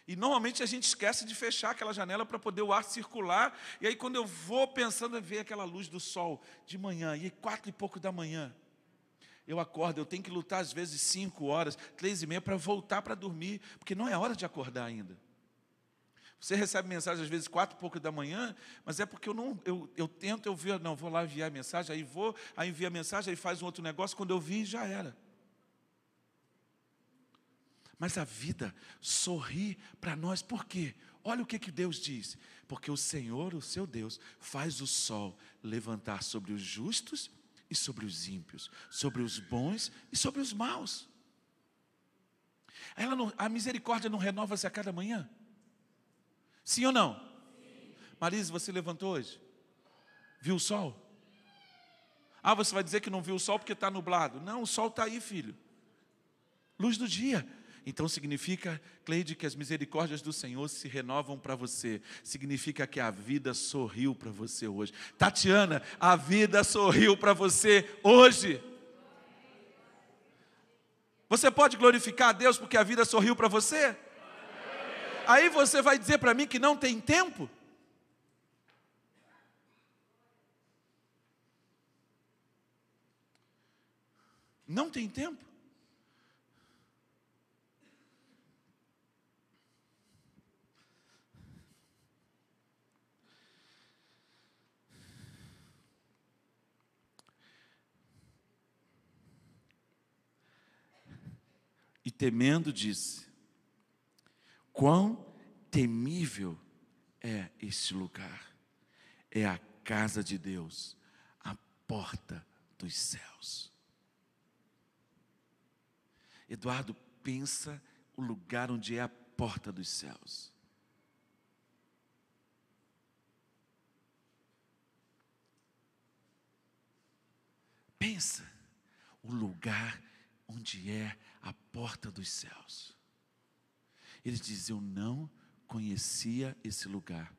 E normalmente a gente esquece de fechar aquela janela para poder o ar circular. E aí, quando eu vou pensando em ver aquela luz do sol de manhã, e quatro e pouco da manhã, eu acordo, eu tenho que lutar às vezes cinco horas, três e meia, para voltar para dormir, porque não é hora de acordar ainda. Você recebe mensagem às vezes quatro e pouco da manhã, mas é porque eu não, eu, eu tento, eu vi, não, vou lá enviar a mensagem, aí vou, aí envia a mensagem, aí faz um outro negócio, quando eu vi, já era. Mas a vida sorri para nós, por quê? Olha o que, que Deus diz. Porque o Senhor, o seu Deus, faz o sol levantar sobre os justos e sobre os ímpios, sobre os bons e sobre os maus. Não, a misericórdia não renova-se a cada manhã? Sim ou não? Sim. Marisa, você levantou hoje? Viu o sol? Ah, você vai dizer que não viu o sol porque está nublado. Não, o sol está aí, filho. Luz do dia. Então significa, Cleide, que as misericórdias do Senhor se renovam para você. Significa que a vida sorriu para você hoje. Tatiana, a vida sorriu para você hoje. Você pode glorificar a Deus porque a vida sorriu para você? Aí você vai dizer para mim que não tem tempo? Não tem tempo? E temendo disse: Quão temível é este lugar! É a casa de Deus, a porta dos céus. Eduardo, pensa o lugar onde é a porta dos céus. Pensa o lugar onde é a porta dos céus. Ele diz: Eu não conhecia esse lugar.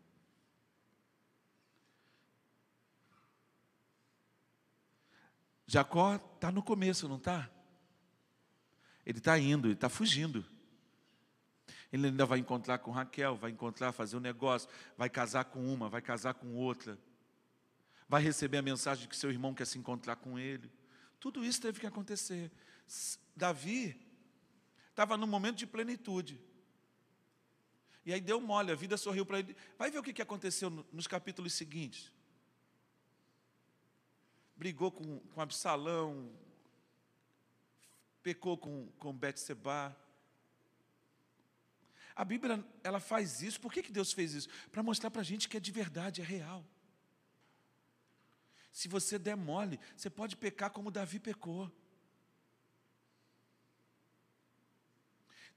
Jacó está no começo, não está? Ele está indo, ele está fugindo. Ele ainda vai encontrar com Raquel, vai encontrar, fazer um negócio, vai casar com uma, vai casar com outra, vai receber a mensagem de que seu irmão quer se encontrar com ele. Tudo isso teve que acontecer. Davi estava num momento de plenitude. E aí deu mole, a vida sorriu para ele. Vai ver o que aconteceu nos capítulos seguintes. Brigou com, com Absalão, pecou com, com Betseba. A Bíblia, ela faz isso. Por que, que Deus fez isso? Para mostrar para a gente que é de verdade, é real. Se você der mole, você pode pecar como Davi pecou.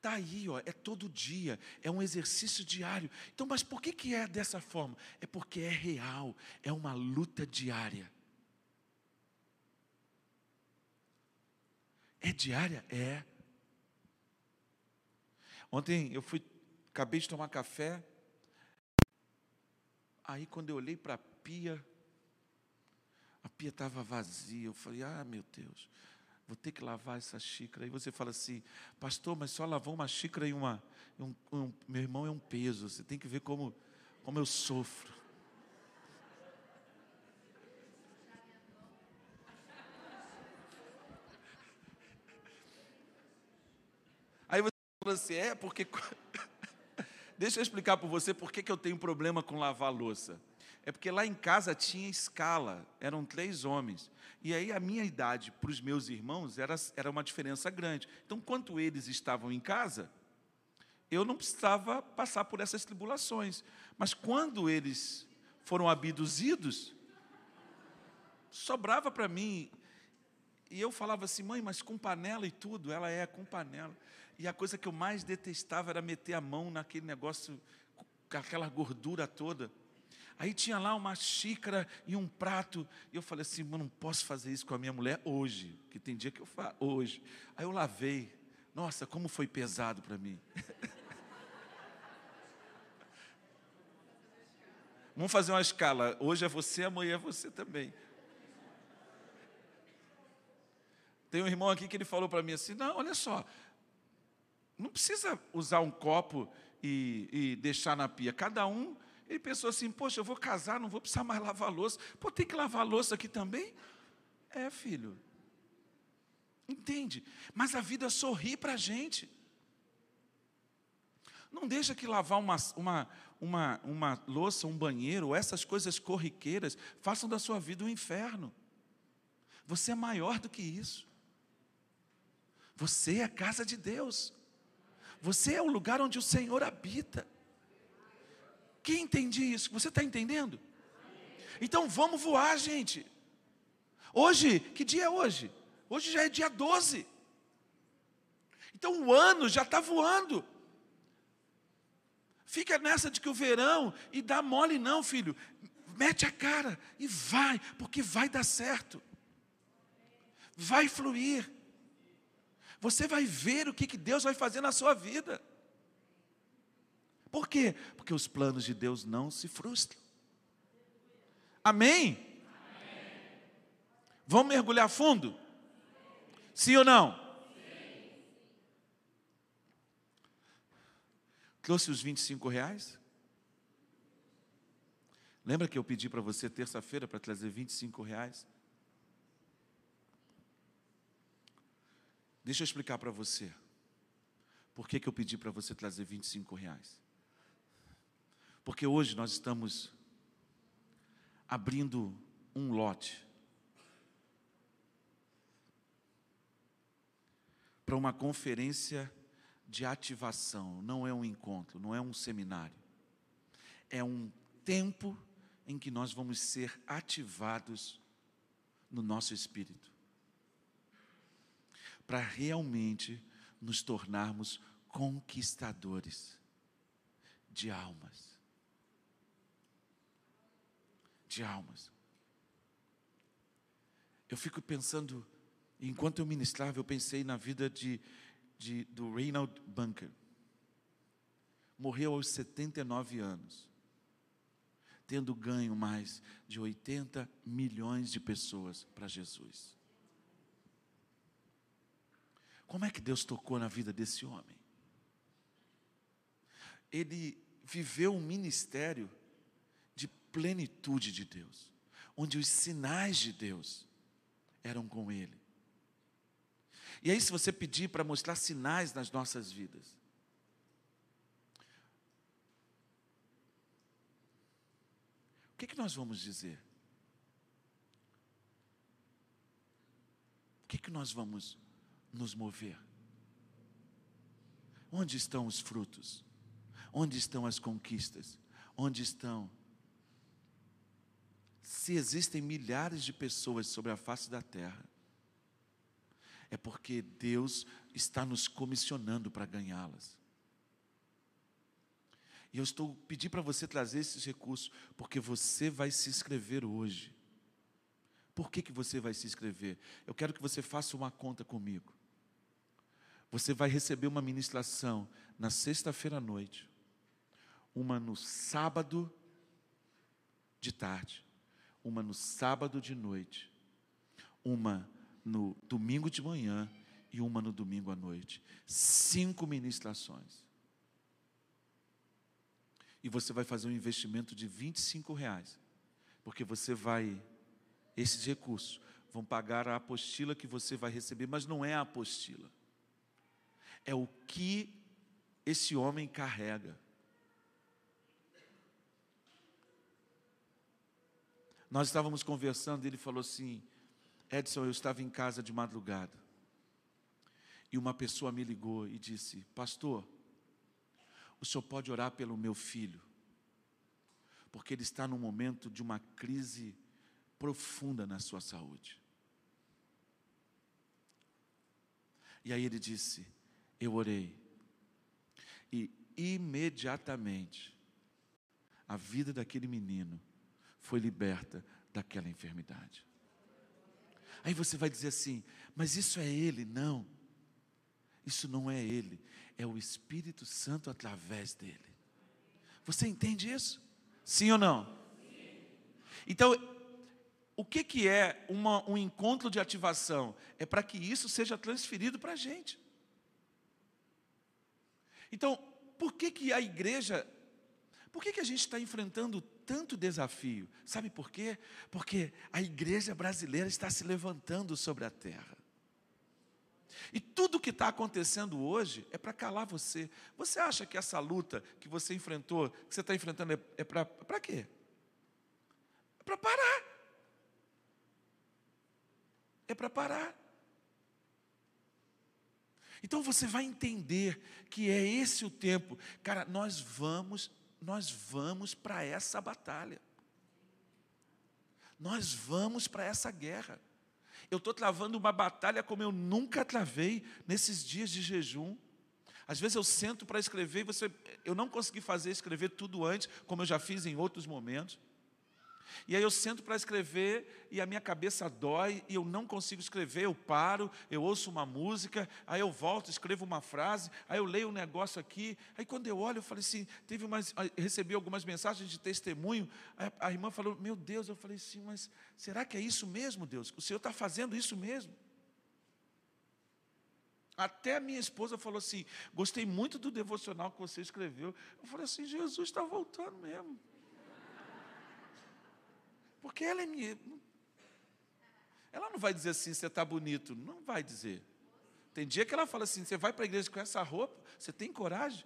Está aí, ó, é todo dia, é um exercício diário. Então, mas por que, que é dessa forma? É porque é real, é uma luta diária. É diária? É. Ontem eu fui, acabei de tomar café. Aí quando eu olhei para a pia, a pia estava vazia. Eu falei, ah meu Deus, vou ter que lavar essa xícara. Aí você fala assim, pastor, mas só lavou uma xícara e uma. Um, um, meu irmão é um peso. Você tem que ver como, como eu sofro. assim, é porque. *laughs* Deixa eu explicar para você por que, que eu tenho problema com lavar louça. É porque lá em casa tinha escala, eram três homens. E aí a minha idade para os meus irmãos era, era uma diferença grande. Então, quando eles estavam em casa, eu não precisava passar por essas tribulações. Mas quando eles foram abduzidos, sobrava para mim. E eu falava assim, mãe, mas com panela e tudo? Ela é, com panela. E a coisa que eu mais detestava era meter a mão naquele negócio, com aquela gordura toda. Aí tinha lá uma xícara e um prato. E eu falei assim, não posso fazer isso com a minha mulher hoje. Que tem dia que eu faço hoje. Aí eu lavei. Nossa, como foi pesado para mim. *laughs* Vamos fazer uma escala. Hoje é você, amanhã é você também. Tem um irmão aqui que ele falou para mim assim: não, olha só, não precisa usar um copo e, e, deixar na pia. Cada um, ele pensou assim: poxa, eu vou casar, não vou precisar mais lavar louça. Pô, tem que lavar louça aqui também? É, filho. Entende? Mas a vida sorri para a gente. Não deixa que lavar uma, uma, uma, uma louça, um banheiro, essas coisas corriqueiras, façam da sua vida um inferno. Você é maior do que isso. Você é a casa de Deus. Você é o lugar onde o Senhor habita. Quem entende isso? Você está entendendo? Então vamos voar, gente. Hoje, que dia é hoje? Hoje já é dia 12. Então o ano já está voando. Fica nessa de que o verão e dá mole, não, filho. Mete a cara e vai, porque vai dar certo. Vai fluir. Você vai ver o que, que Deus vai fazer na sua vida. Por quê? Porque os planos de Deus não se frustram. Amém? Amém. Vamos mergulhar fundo? Sim ou não? Sim. Trouxe os 25 reais? Lembra que eu pedi para você terça-feira para trazer 25 reais? Deixa eu explicar para você. Por que, que eu pedi para você trazer 25 reais? Porque hoje nós estamos abrindo um lote para uma conferência de ativação, não é um encontro, não é um seminário. É um tempo em que nós vamos ser ativados no nosso espírito. Para realmente nos tornarmos conquistadores de almas. De almas. Eu fico pensando, enquanto eu ministrava, eu pensei na vida de, de, do Reinald Bunker. Morreu aos 79 anos, tendo ganho mais de 80 milhões de pessoas para Jesus. Como é que Deus tocou na vida desse homem? Ele viveu um ministério plenitude de Deus, onde os sinais de Deus eram com ele. E aí, se você pedir para mostrar sinais nas nossas vidas, o que, que nós vamos dizer? O que, que nós vamos nos mover? Onde estão os frutos? Onde estão as conquistas? Onde estão? Se existem milhares de pessoas sobre a face da terra, é porque Deus está nos comissionando para ganhá-las. E eu estou pedindo para você trazer esses recursos, porque você vai se inscrever hoje. Por que, que você vai se inscrever? Eu quero que você faça uma conta comigo. Você vai receber uma ministração na sexta-feira à noite, uma no sábado de tarde, uma no sábado de noite, uma no domingo de manhã e uma no domingo à noite. Cinco ministrações. E você vai fazer um investimento de 25 reais, porque você vai, esses recursos vão pagar a apostila que você vai receber, mas não é a apostila é o que esse homem carrega. Nós estávamos conversando e ele falou assim: Edson, eu estava em casa de madrugada. E uma pessoa me ligou e disse: Pastor, o senhor pode orar pelo meu filho, porque ele está num momento de uma crise profunda na sua saúde. E aí ele disse: eu orei. E imediatamente a vida daquele menino foi liberta daquela enfermidade. Aí você vai dizer assim: mas isso é ele? Não. Isso não é ele, é o Espírito Santo através dele. Você entende isso? Sim ou não? Sim. Então, o que, que é uma, um encontro de ativação? É para que isso seja transferido para a gente. Então, por que, que a igreja, por que, que a gente está enfrentando tanto desafio? Sabe por quê? Porque a igreja brasileira está se levantando sobre a terra. E tudo que está acontecendo hoje é para calar você. Você acha que essa luta que você enfrentou, que você está enfrentando, é, é para quê? É para parar. É para parar. Então você vai entender que é esse o tempo. Cara, nós vamos, nós vamos para essa batalha. Nós vamos para essa guerra. Eu estou travando uma batalha como eu nunca travei nesses dias de jejum. Às vezes eu sento para escrever e você, eu não consegui fazer escrever tudo antes, como eu já fiz em outros momentos. E aí eu sento para escrever e a minha cabeça dói e eu não consigo escrever, eu paro, eu ouço uma música, aí eu volto, escrevo uma frase, aí eu leio um negócio aqui, aí quando eu olho, eu falei assim, teve umas, recebi algumas mensagens de testemunho, a, a irmã falou, meu Deus, eu falei assim, mas será que é isso mesmo, Deus? O Senhor está fazendo isso mesmo? Até a minha esposa falou assim: gostei muito do devocional que você escreveu. Eu falei assim: Jesus está voltando mesmo. Porque ela é minha. Ela não vai dizer assim: você está bonito. Não vai dizer. Tem dia que ela fala assim: você vai para a igreja com essa roupa? Você tem coragem?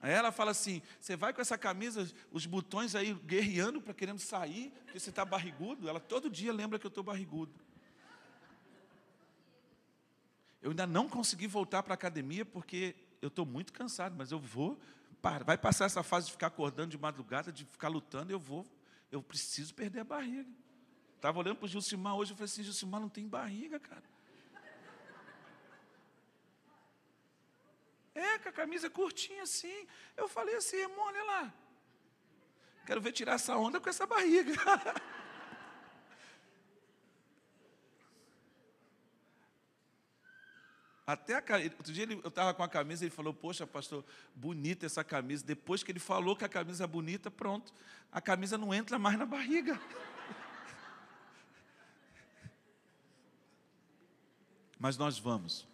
Aí ela fala assim: você vai com essa camisa, os botões aí guerreando para querendo sair, porque você está barrigudo. Ela todo dia lembra que eu estou barrigudo. Eu ainda não consegui voltar para a academia porque eu estou muito cansado, mas eu vou. Vai passar essa fase de ficar acordando de madrugada, de ficar lutando, eu vou. Eu preciso perder a barriga. Estava olhando para o Gilcimar hoje, eu falei assim: Gilcimar não tem barriga, cara. É, com a camisa curtinha assim. Eu falei assim, irmão, olha lá. Quero ver tirar essa onda com essa barriga. *laughs* Até a, outro dia ele, eu estava com a camisa e ele falou: Poxa, pastor, bonita essa camisa. Depois que ele falou que a camisa é bonita, pronto, a camisa não entra mais na barriga. *laughs* Mas nós vamos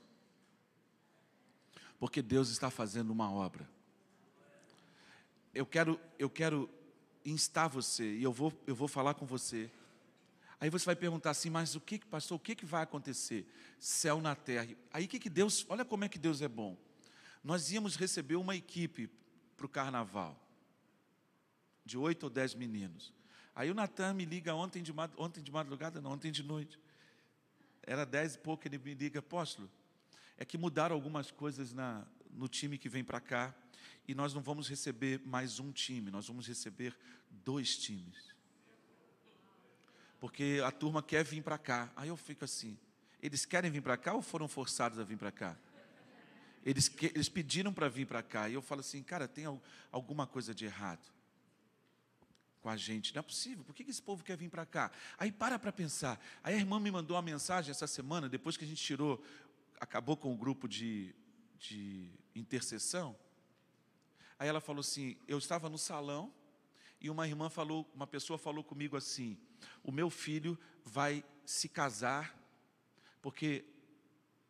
porque Deus está fazendo uma obra. Eu quero, eu quero instar você e eu vou, eu vou falar com você. Aí você vai perguntar assim, mas o que, pastor, o que, que vai acontecer? Céu na terra. Aí o que, que Deus, olha como é que Deus é bom. Nós íamos receber uma equipe para o carnaval, de oito ou dez meninos. Aí o Natan me liga ontem de, ontem de madrugada, não, ontem de noite. Era dez e pouco, ele me liga, apóstolo, é que mudaram algumas coisas na, no time que vem para cá e nós não vamos receber mais um time, nós vamos receber dois times. Porque a turma quer vir para cá. Aí eu fico assim: eles querem vir para cá ou foram forçados a vir para cá? Eles, eles pediram para vir para cá. E eu falo assim: cara, tem alguma coisa de errado com a gente. Não é possível. Por que esse povo quer vir para cá? Aí para para pensar. Aí a irmã me mandou uma mensagem essa semana, depois que a gente tirou acabou com o grupo de, de intercessão. Aí ela falou assim: eu estava no salão e uma irmã falou, uma pessoa falou comigo assim: o meu filho vai se casar, porque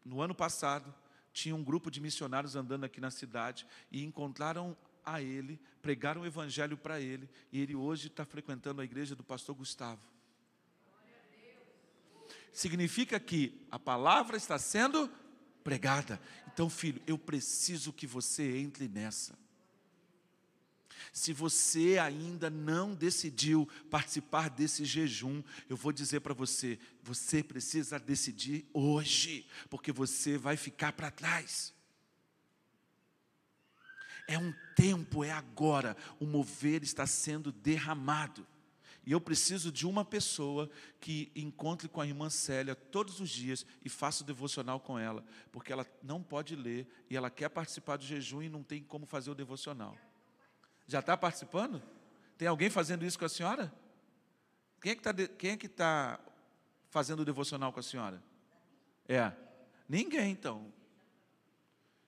no ano passado tinha um grupo de missionários andando aqui na cidade e encontraram a ele, pregaram o evangelho para ele, e ele hoje está frequentando a igreja do pastor Gustavo. Significa que a palavra está sendo pregada. Então, filho, eu preciso que você entre nessa. Se você ainda não decidiu participar desse jejum, eu vou dizer para você: você precisa decidir hoje, porque você vai ficar para trás. É um tempo, é agora, o mover está sendo derramado. E eu preciso de uma pessoa que encontre com a irmã Célia todos os dias e faça o devocional com ela, porque ela não pode ler e ela quer participar do jejum e não tem como fazer o devocional. Já está participando? Tem alguém fazendo isso com a senhora? Quem é que está é tá fazendo o devocional com a senhora? É. Ninguém, então.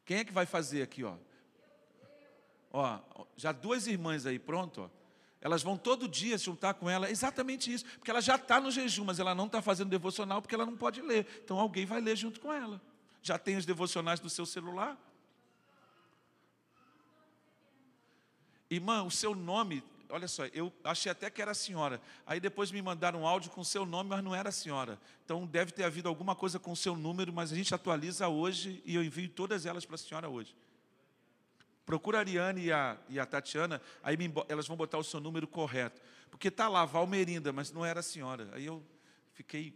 Quem é que vai fazer aqui, ó? Ó, já duas irmãs aí, pronto, ó. Elas vão todo dia se juntar com ela, exatamente isso, porque ela já está no jejum, mas ela não está fazendo devocional porque ela não pode ler. Então alguém vai ler junto com ela. Já tem os devocionais do seu celular? Irmã, o seu nome, olha só, eu achei até que era a senhora. Aí depois me mandaram um áudio com o seu nome, mas não era a senhora. Então deve ter havido alguma coisa com o seu número, mas a gente atualiza hoje e eu envio todas elas para a senhora hoje. Procura a Ariane e a, e a Tatiana, aí me, elas vão botar o seu número correto. Porque está lá, Valmerinda, mas não era a senhora. Aí eu fiquei.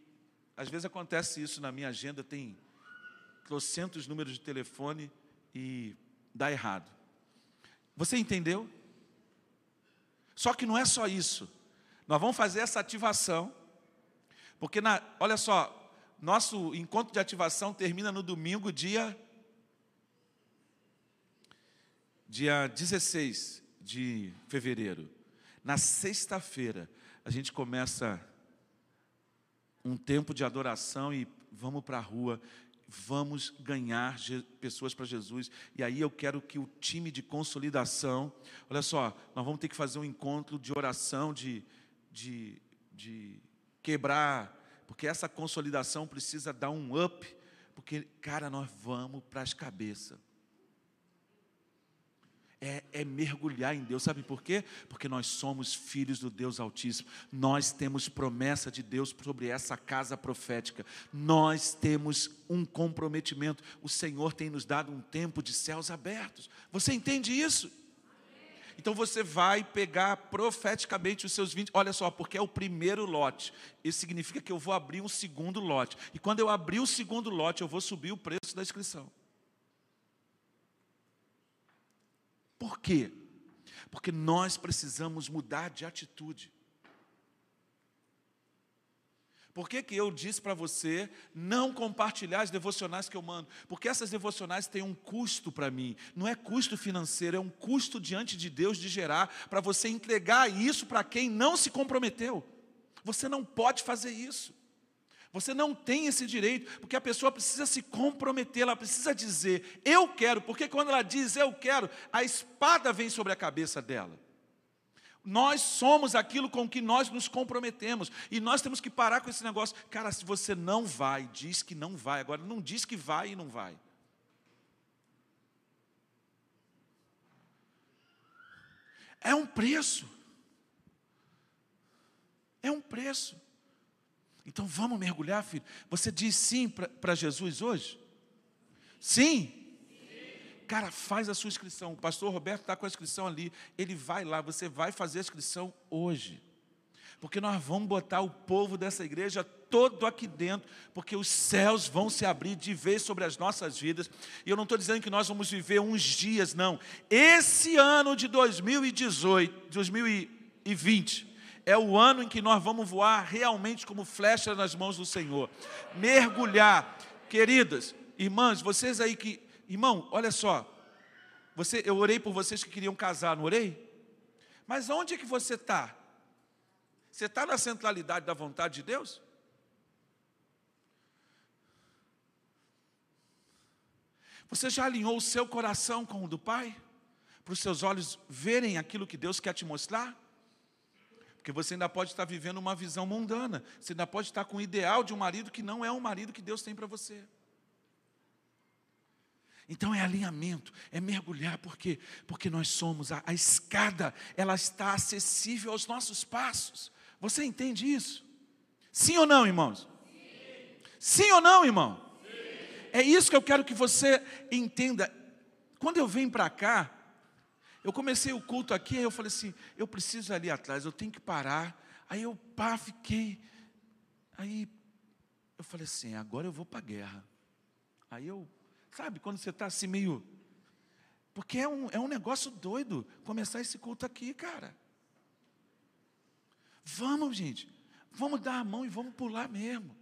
Às vezes acontece isso na minha agenda, tem trocentos números de telefone e dá errado. Você entendeu? Só que não é só isso. Nós vamos fazer essa ativação, porque, na, olha só, nosso encontro de ativação termina no domingo, dia dia 16 de fevereiro, na sexta-feira, a gente começa um tempo de adoração e vamos para a rua, vamos ganhar pessoas para Jesus. E aí eu quero que o time de consolidação, olha só, nós vamos ter que fazer um encontro de oração, de, de, de quebrar porque essa consolidação precisa dar um up, porque, cara, nós vamos para as cabeças é, é, mergulhar em Deus. Sabe por quê? Porque nós somos filhos do Deus Altíssimo. Nós temos promessa de Deus sobre essa casa profética. Nós temos um comprometimento. O Senhor tem nos dado um tempo de céus abertos. Você entende isso? Então você vai pegar profeticamente os seus 20. Olha só, porque é o primeiro lote. Isso significa que eu vou abrir um segundo lote. E quando eu abrir o segundo lote, eu vou subir o preço da inscrição. Por quê? Porque nós precisamos mudar de atitude. Por que, que eu disse para você não compartilhar as devocionais que eu mando? Porque essas devocionais têm um custo para mim. Não é custo financeiro, é um custo diante de Deus de gerar para você entregar isso para quem não se comprometeu. Você não pode fazer isso. Você não tem esse direito, porque a pessoa precisa se comprometer, ela precisa dizer, eu quero, porque quando ela diz eu quero, a espada vem sobre a cabeça dela. Nós somos aquilo com que nós nos comprometemos, e nós temos que parar com esse negócio. Cara, se você não vai, diz que não vai, agora não diz que vai e não vai. É um preço. É um preço. Então vamos mergulhar, filho. Você diz sim para Jesus hoje? Sim? Cara, faz a sua inscrição. O pastor Roberto está com a inscrição ali. Ele vai lá, você vai fazer a inscrição hoje. Porque nós vamos botar o povo dessa igreja todo aqui dentro, porque os céus vão se abrir de vez sobre as nossas vidas. E eu não estou dizendo que nós vamos viver uns dias, não. Esse ano de 2018, 2020, é o ano em que nós vamos voar realmente como flecha nas mãos do Senhor. Mergulhar. Queridas, irmãs, vocês aí que. Irmão, olha só. Você, eu orei por vocês que queriam casar, não orei? Mas onde é que você está? Você está na centralidade da vontade de Deus? Você já alinhou o seu coração com o do Pai? Para os seus olhos verem aquilo que Deus quer te mostrar? Porque você ainda pode estar vivendo uma visão mundana. Você ainda pode estar com o ideal de um marido que não é o marido que Deus tem para você. Então é alinhamento, é mergulhar, por quê? Porque nós somos, a, a escada, ela está acessível aos nossos passos. Você entende isso? Sim ou não, irmãos? Sim, Sim ou não, irmão? Sim. É isso que eu quero que você entenda. Quando eu venho para cá, eu comecei o culto aqui, aí eu falei assim, eu preciso ali atrás, eu tenho que parar. Aí eu pá, fiquei. Aí eu falei assim, agora eu vou para a guerra. Aí eu, sabe, quando você está assim meio. Porque é um, é um negócio doido começar esse culto aqui, cara. Vamos, gente. Vamos dar a mão e vamos pular mesmo.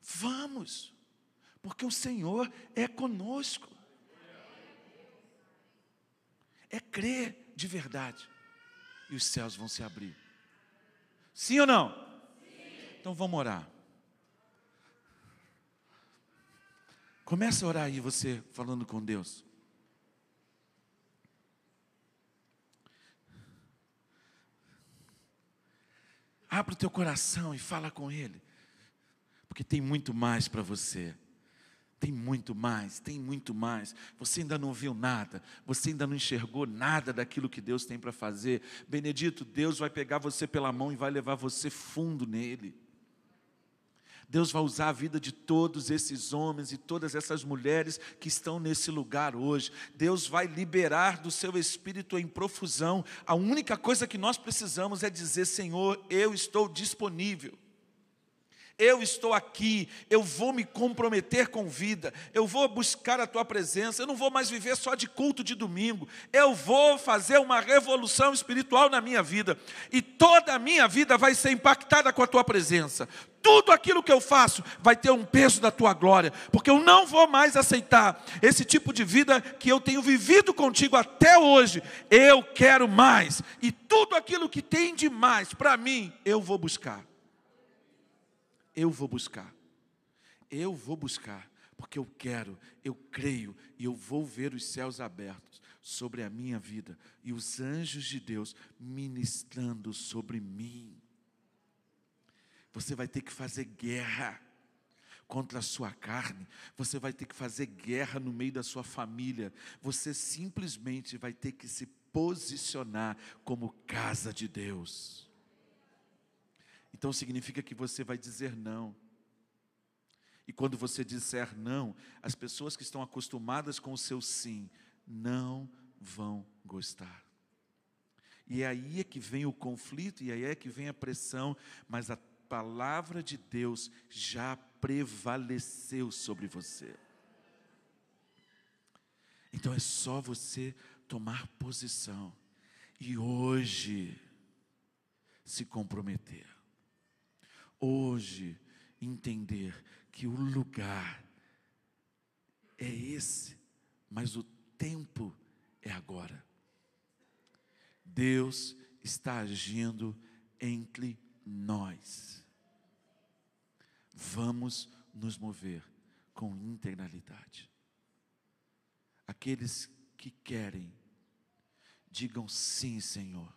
Vamos. Porque o Senhor é conosco é crer de verdade. E os céus vão se abrir. Sim ou não? Sim. Então vamos orar. Começa a orar aí, você falando com Deus. Abre o teu coração e fala com Ele, porque tem muito mais para você. Tem muito mais, tem muito mais. Você ainda não viu nada, você ainda não enxergou nada daquilo que Deus tem para fazer. Benedito, Deus vai pegar você pela mão e vai levar você fundo nele. Deus vai usar a vida de todos esses homens e todas essas mulheres que estão nesse lugar hoje. Deus vai liberar do seu espírito em profusão. A única coisa que nós precisamos é dizer: Senhor, eu estou disponível eu estou aqui, eu vou me comprometer com vida, eu vou buscar a tua presença, eu não vou mais viver só de culto de domingo, eu vou fazer uma revolução espiritual na minha vida, e toda a minha vida vai ser impactada com a tua presença. Tudo aquilo que eu faço vai ter um peso da tua glória, porque eu não vou mais aceitar esse tipo de vida que eu tenho vivido contigo até hoje. Eu quero mais, e tudo aquilo que tem de mais para mim, eu vou buscar. Eu vou buscar. Eu vou buscar, porque eu quero, eu creio e eu vou ver os céus abertos sobre a minha vida e os anjos de Deus ministrando sobre mim. Você vai ter que fazer guerra contra a sua carne, você vai ter que fazer guerra no meio da sua família, você simplesmente vai ter que se posicionar como casa de Deus. Então significa que você vai dizer não. E quando você disser não, as pessoas que estão acostumadas com o seu sim não vão gostar. E é aí é que vem o conflito, e aí é que vem a pressão, mas a palavra de Deus já prevaleceu sobre você. Então é só você tomar posição e hoje se comprometer. Hoje entender que o lugar é esse, mas o tempo é agora. Deus está agindo entre nós. Vamos nos mover com integralidade. Aqueles que querem, digam sim, Senhor.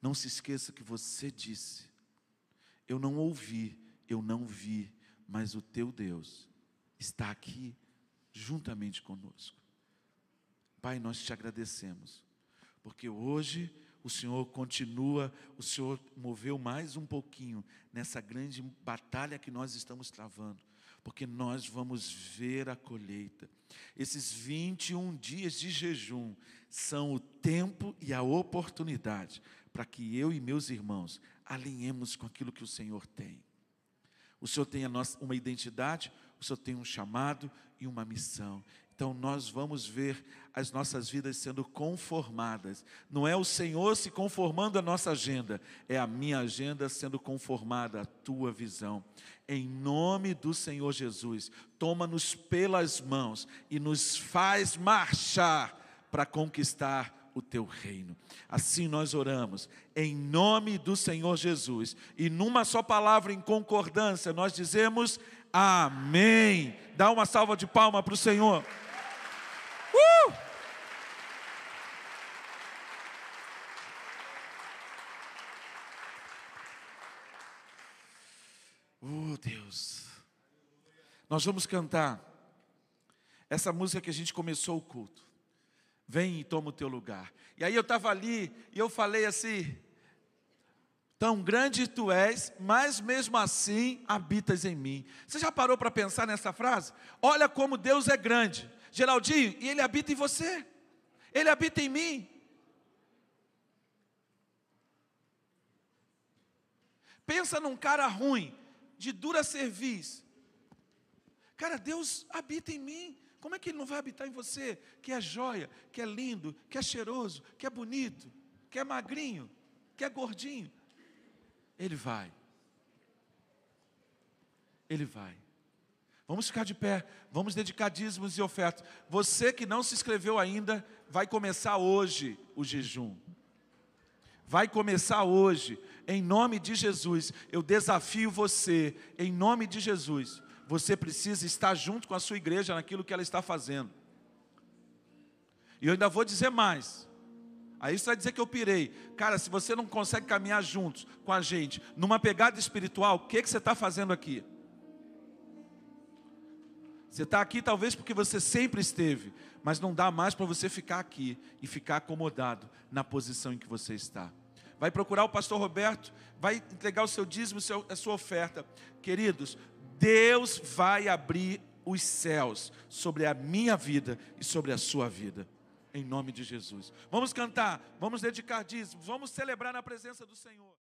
Não se esqueça que você disse: Eu não ouvi, eu não vi, mas o teu Deus está aqui juntamente conosco. Pai, nós te agradecemos, porque hoje o Senhor continua, o Senhor moveu mais um pouquinho nessa grande batalha que nós estamos travando, porque nós vamos ver a colheita. Esses 21 dias de jejum são o tempo e a oportunidade para que eu e meus irmãos alinhemos com aquilo que o Senhor tem. O Senhor tem uma identidade, o Senhor tem um chamado e uma missão. Então nós vamos ver as nossas vidas sendo conformadas. Não é o Senhor se conformando à nossa agenda, é a minha agenda sendo conformada à tua visão. Em nome do Senhor Jesus, toma-nos pelas mãos e nos faz marchar para conquistar o teu reino. Assim nós oramos, em nome do Senhor Jesus. E numa só palavra, em concordância, nós dizemos amém. Dá uma salva de palma para o Senhor. Uh! Oh, Deus. Nós vamos cantar essa música que a gente começou o culto. Vem e toma o teu lugar. E aí eu estava ali e eu falei assim: Tão grande tu és, mas mesmo assim habitas em mim. Você já parou para pensar nessa frase? Olha como Deus é grande. Geraldinho, e Ele habita em você, Ele habita em mim. Pensa num cara ruim, de dura serviço. Cara, Deus habita em mim. Como é que Ele não vai habitar em você? Que é joia, que é lindo, que é cheiroso, que é bonito, que é magrinho, que é gordinho. Ele vai. Ele vai. Vamos ficar de pé, vamos dedicar dízimos e ofertas. Você que não se inscreveu ainda, vai começar hoje o jejum. Vai começar hoje, em nome de Jesus. Eu desafio você, em nome de Jesus. Você precisa estar junto com a sua igreja naquilo que ela está fazendo. E eu ainda vou dizer mais. Aí você vai dizer que eu pirei. Cara, se você não consegue caminhar juntos com a gente, numa pegada espiritual, o que, que você está fazendo aqui? Você está aqui talvez porque você sempre esteve, mas não dá mais para você ficar aqui e ficar acomodado na posição em que você está. Vai procurar o pastor Roberto, vai entregar o seu dízimo, a sua oferta. Queridos, Deus vai abrir os céus sobre a minha vida e sobre a sua vida. Em nome de Jesus. Vamos cantar, vamos dedicar dízimos, vamos celebrar na presença do Senhor.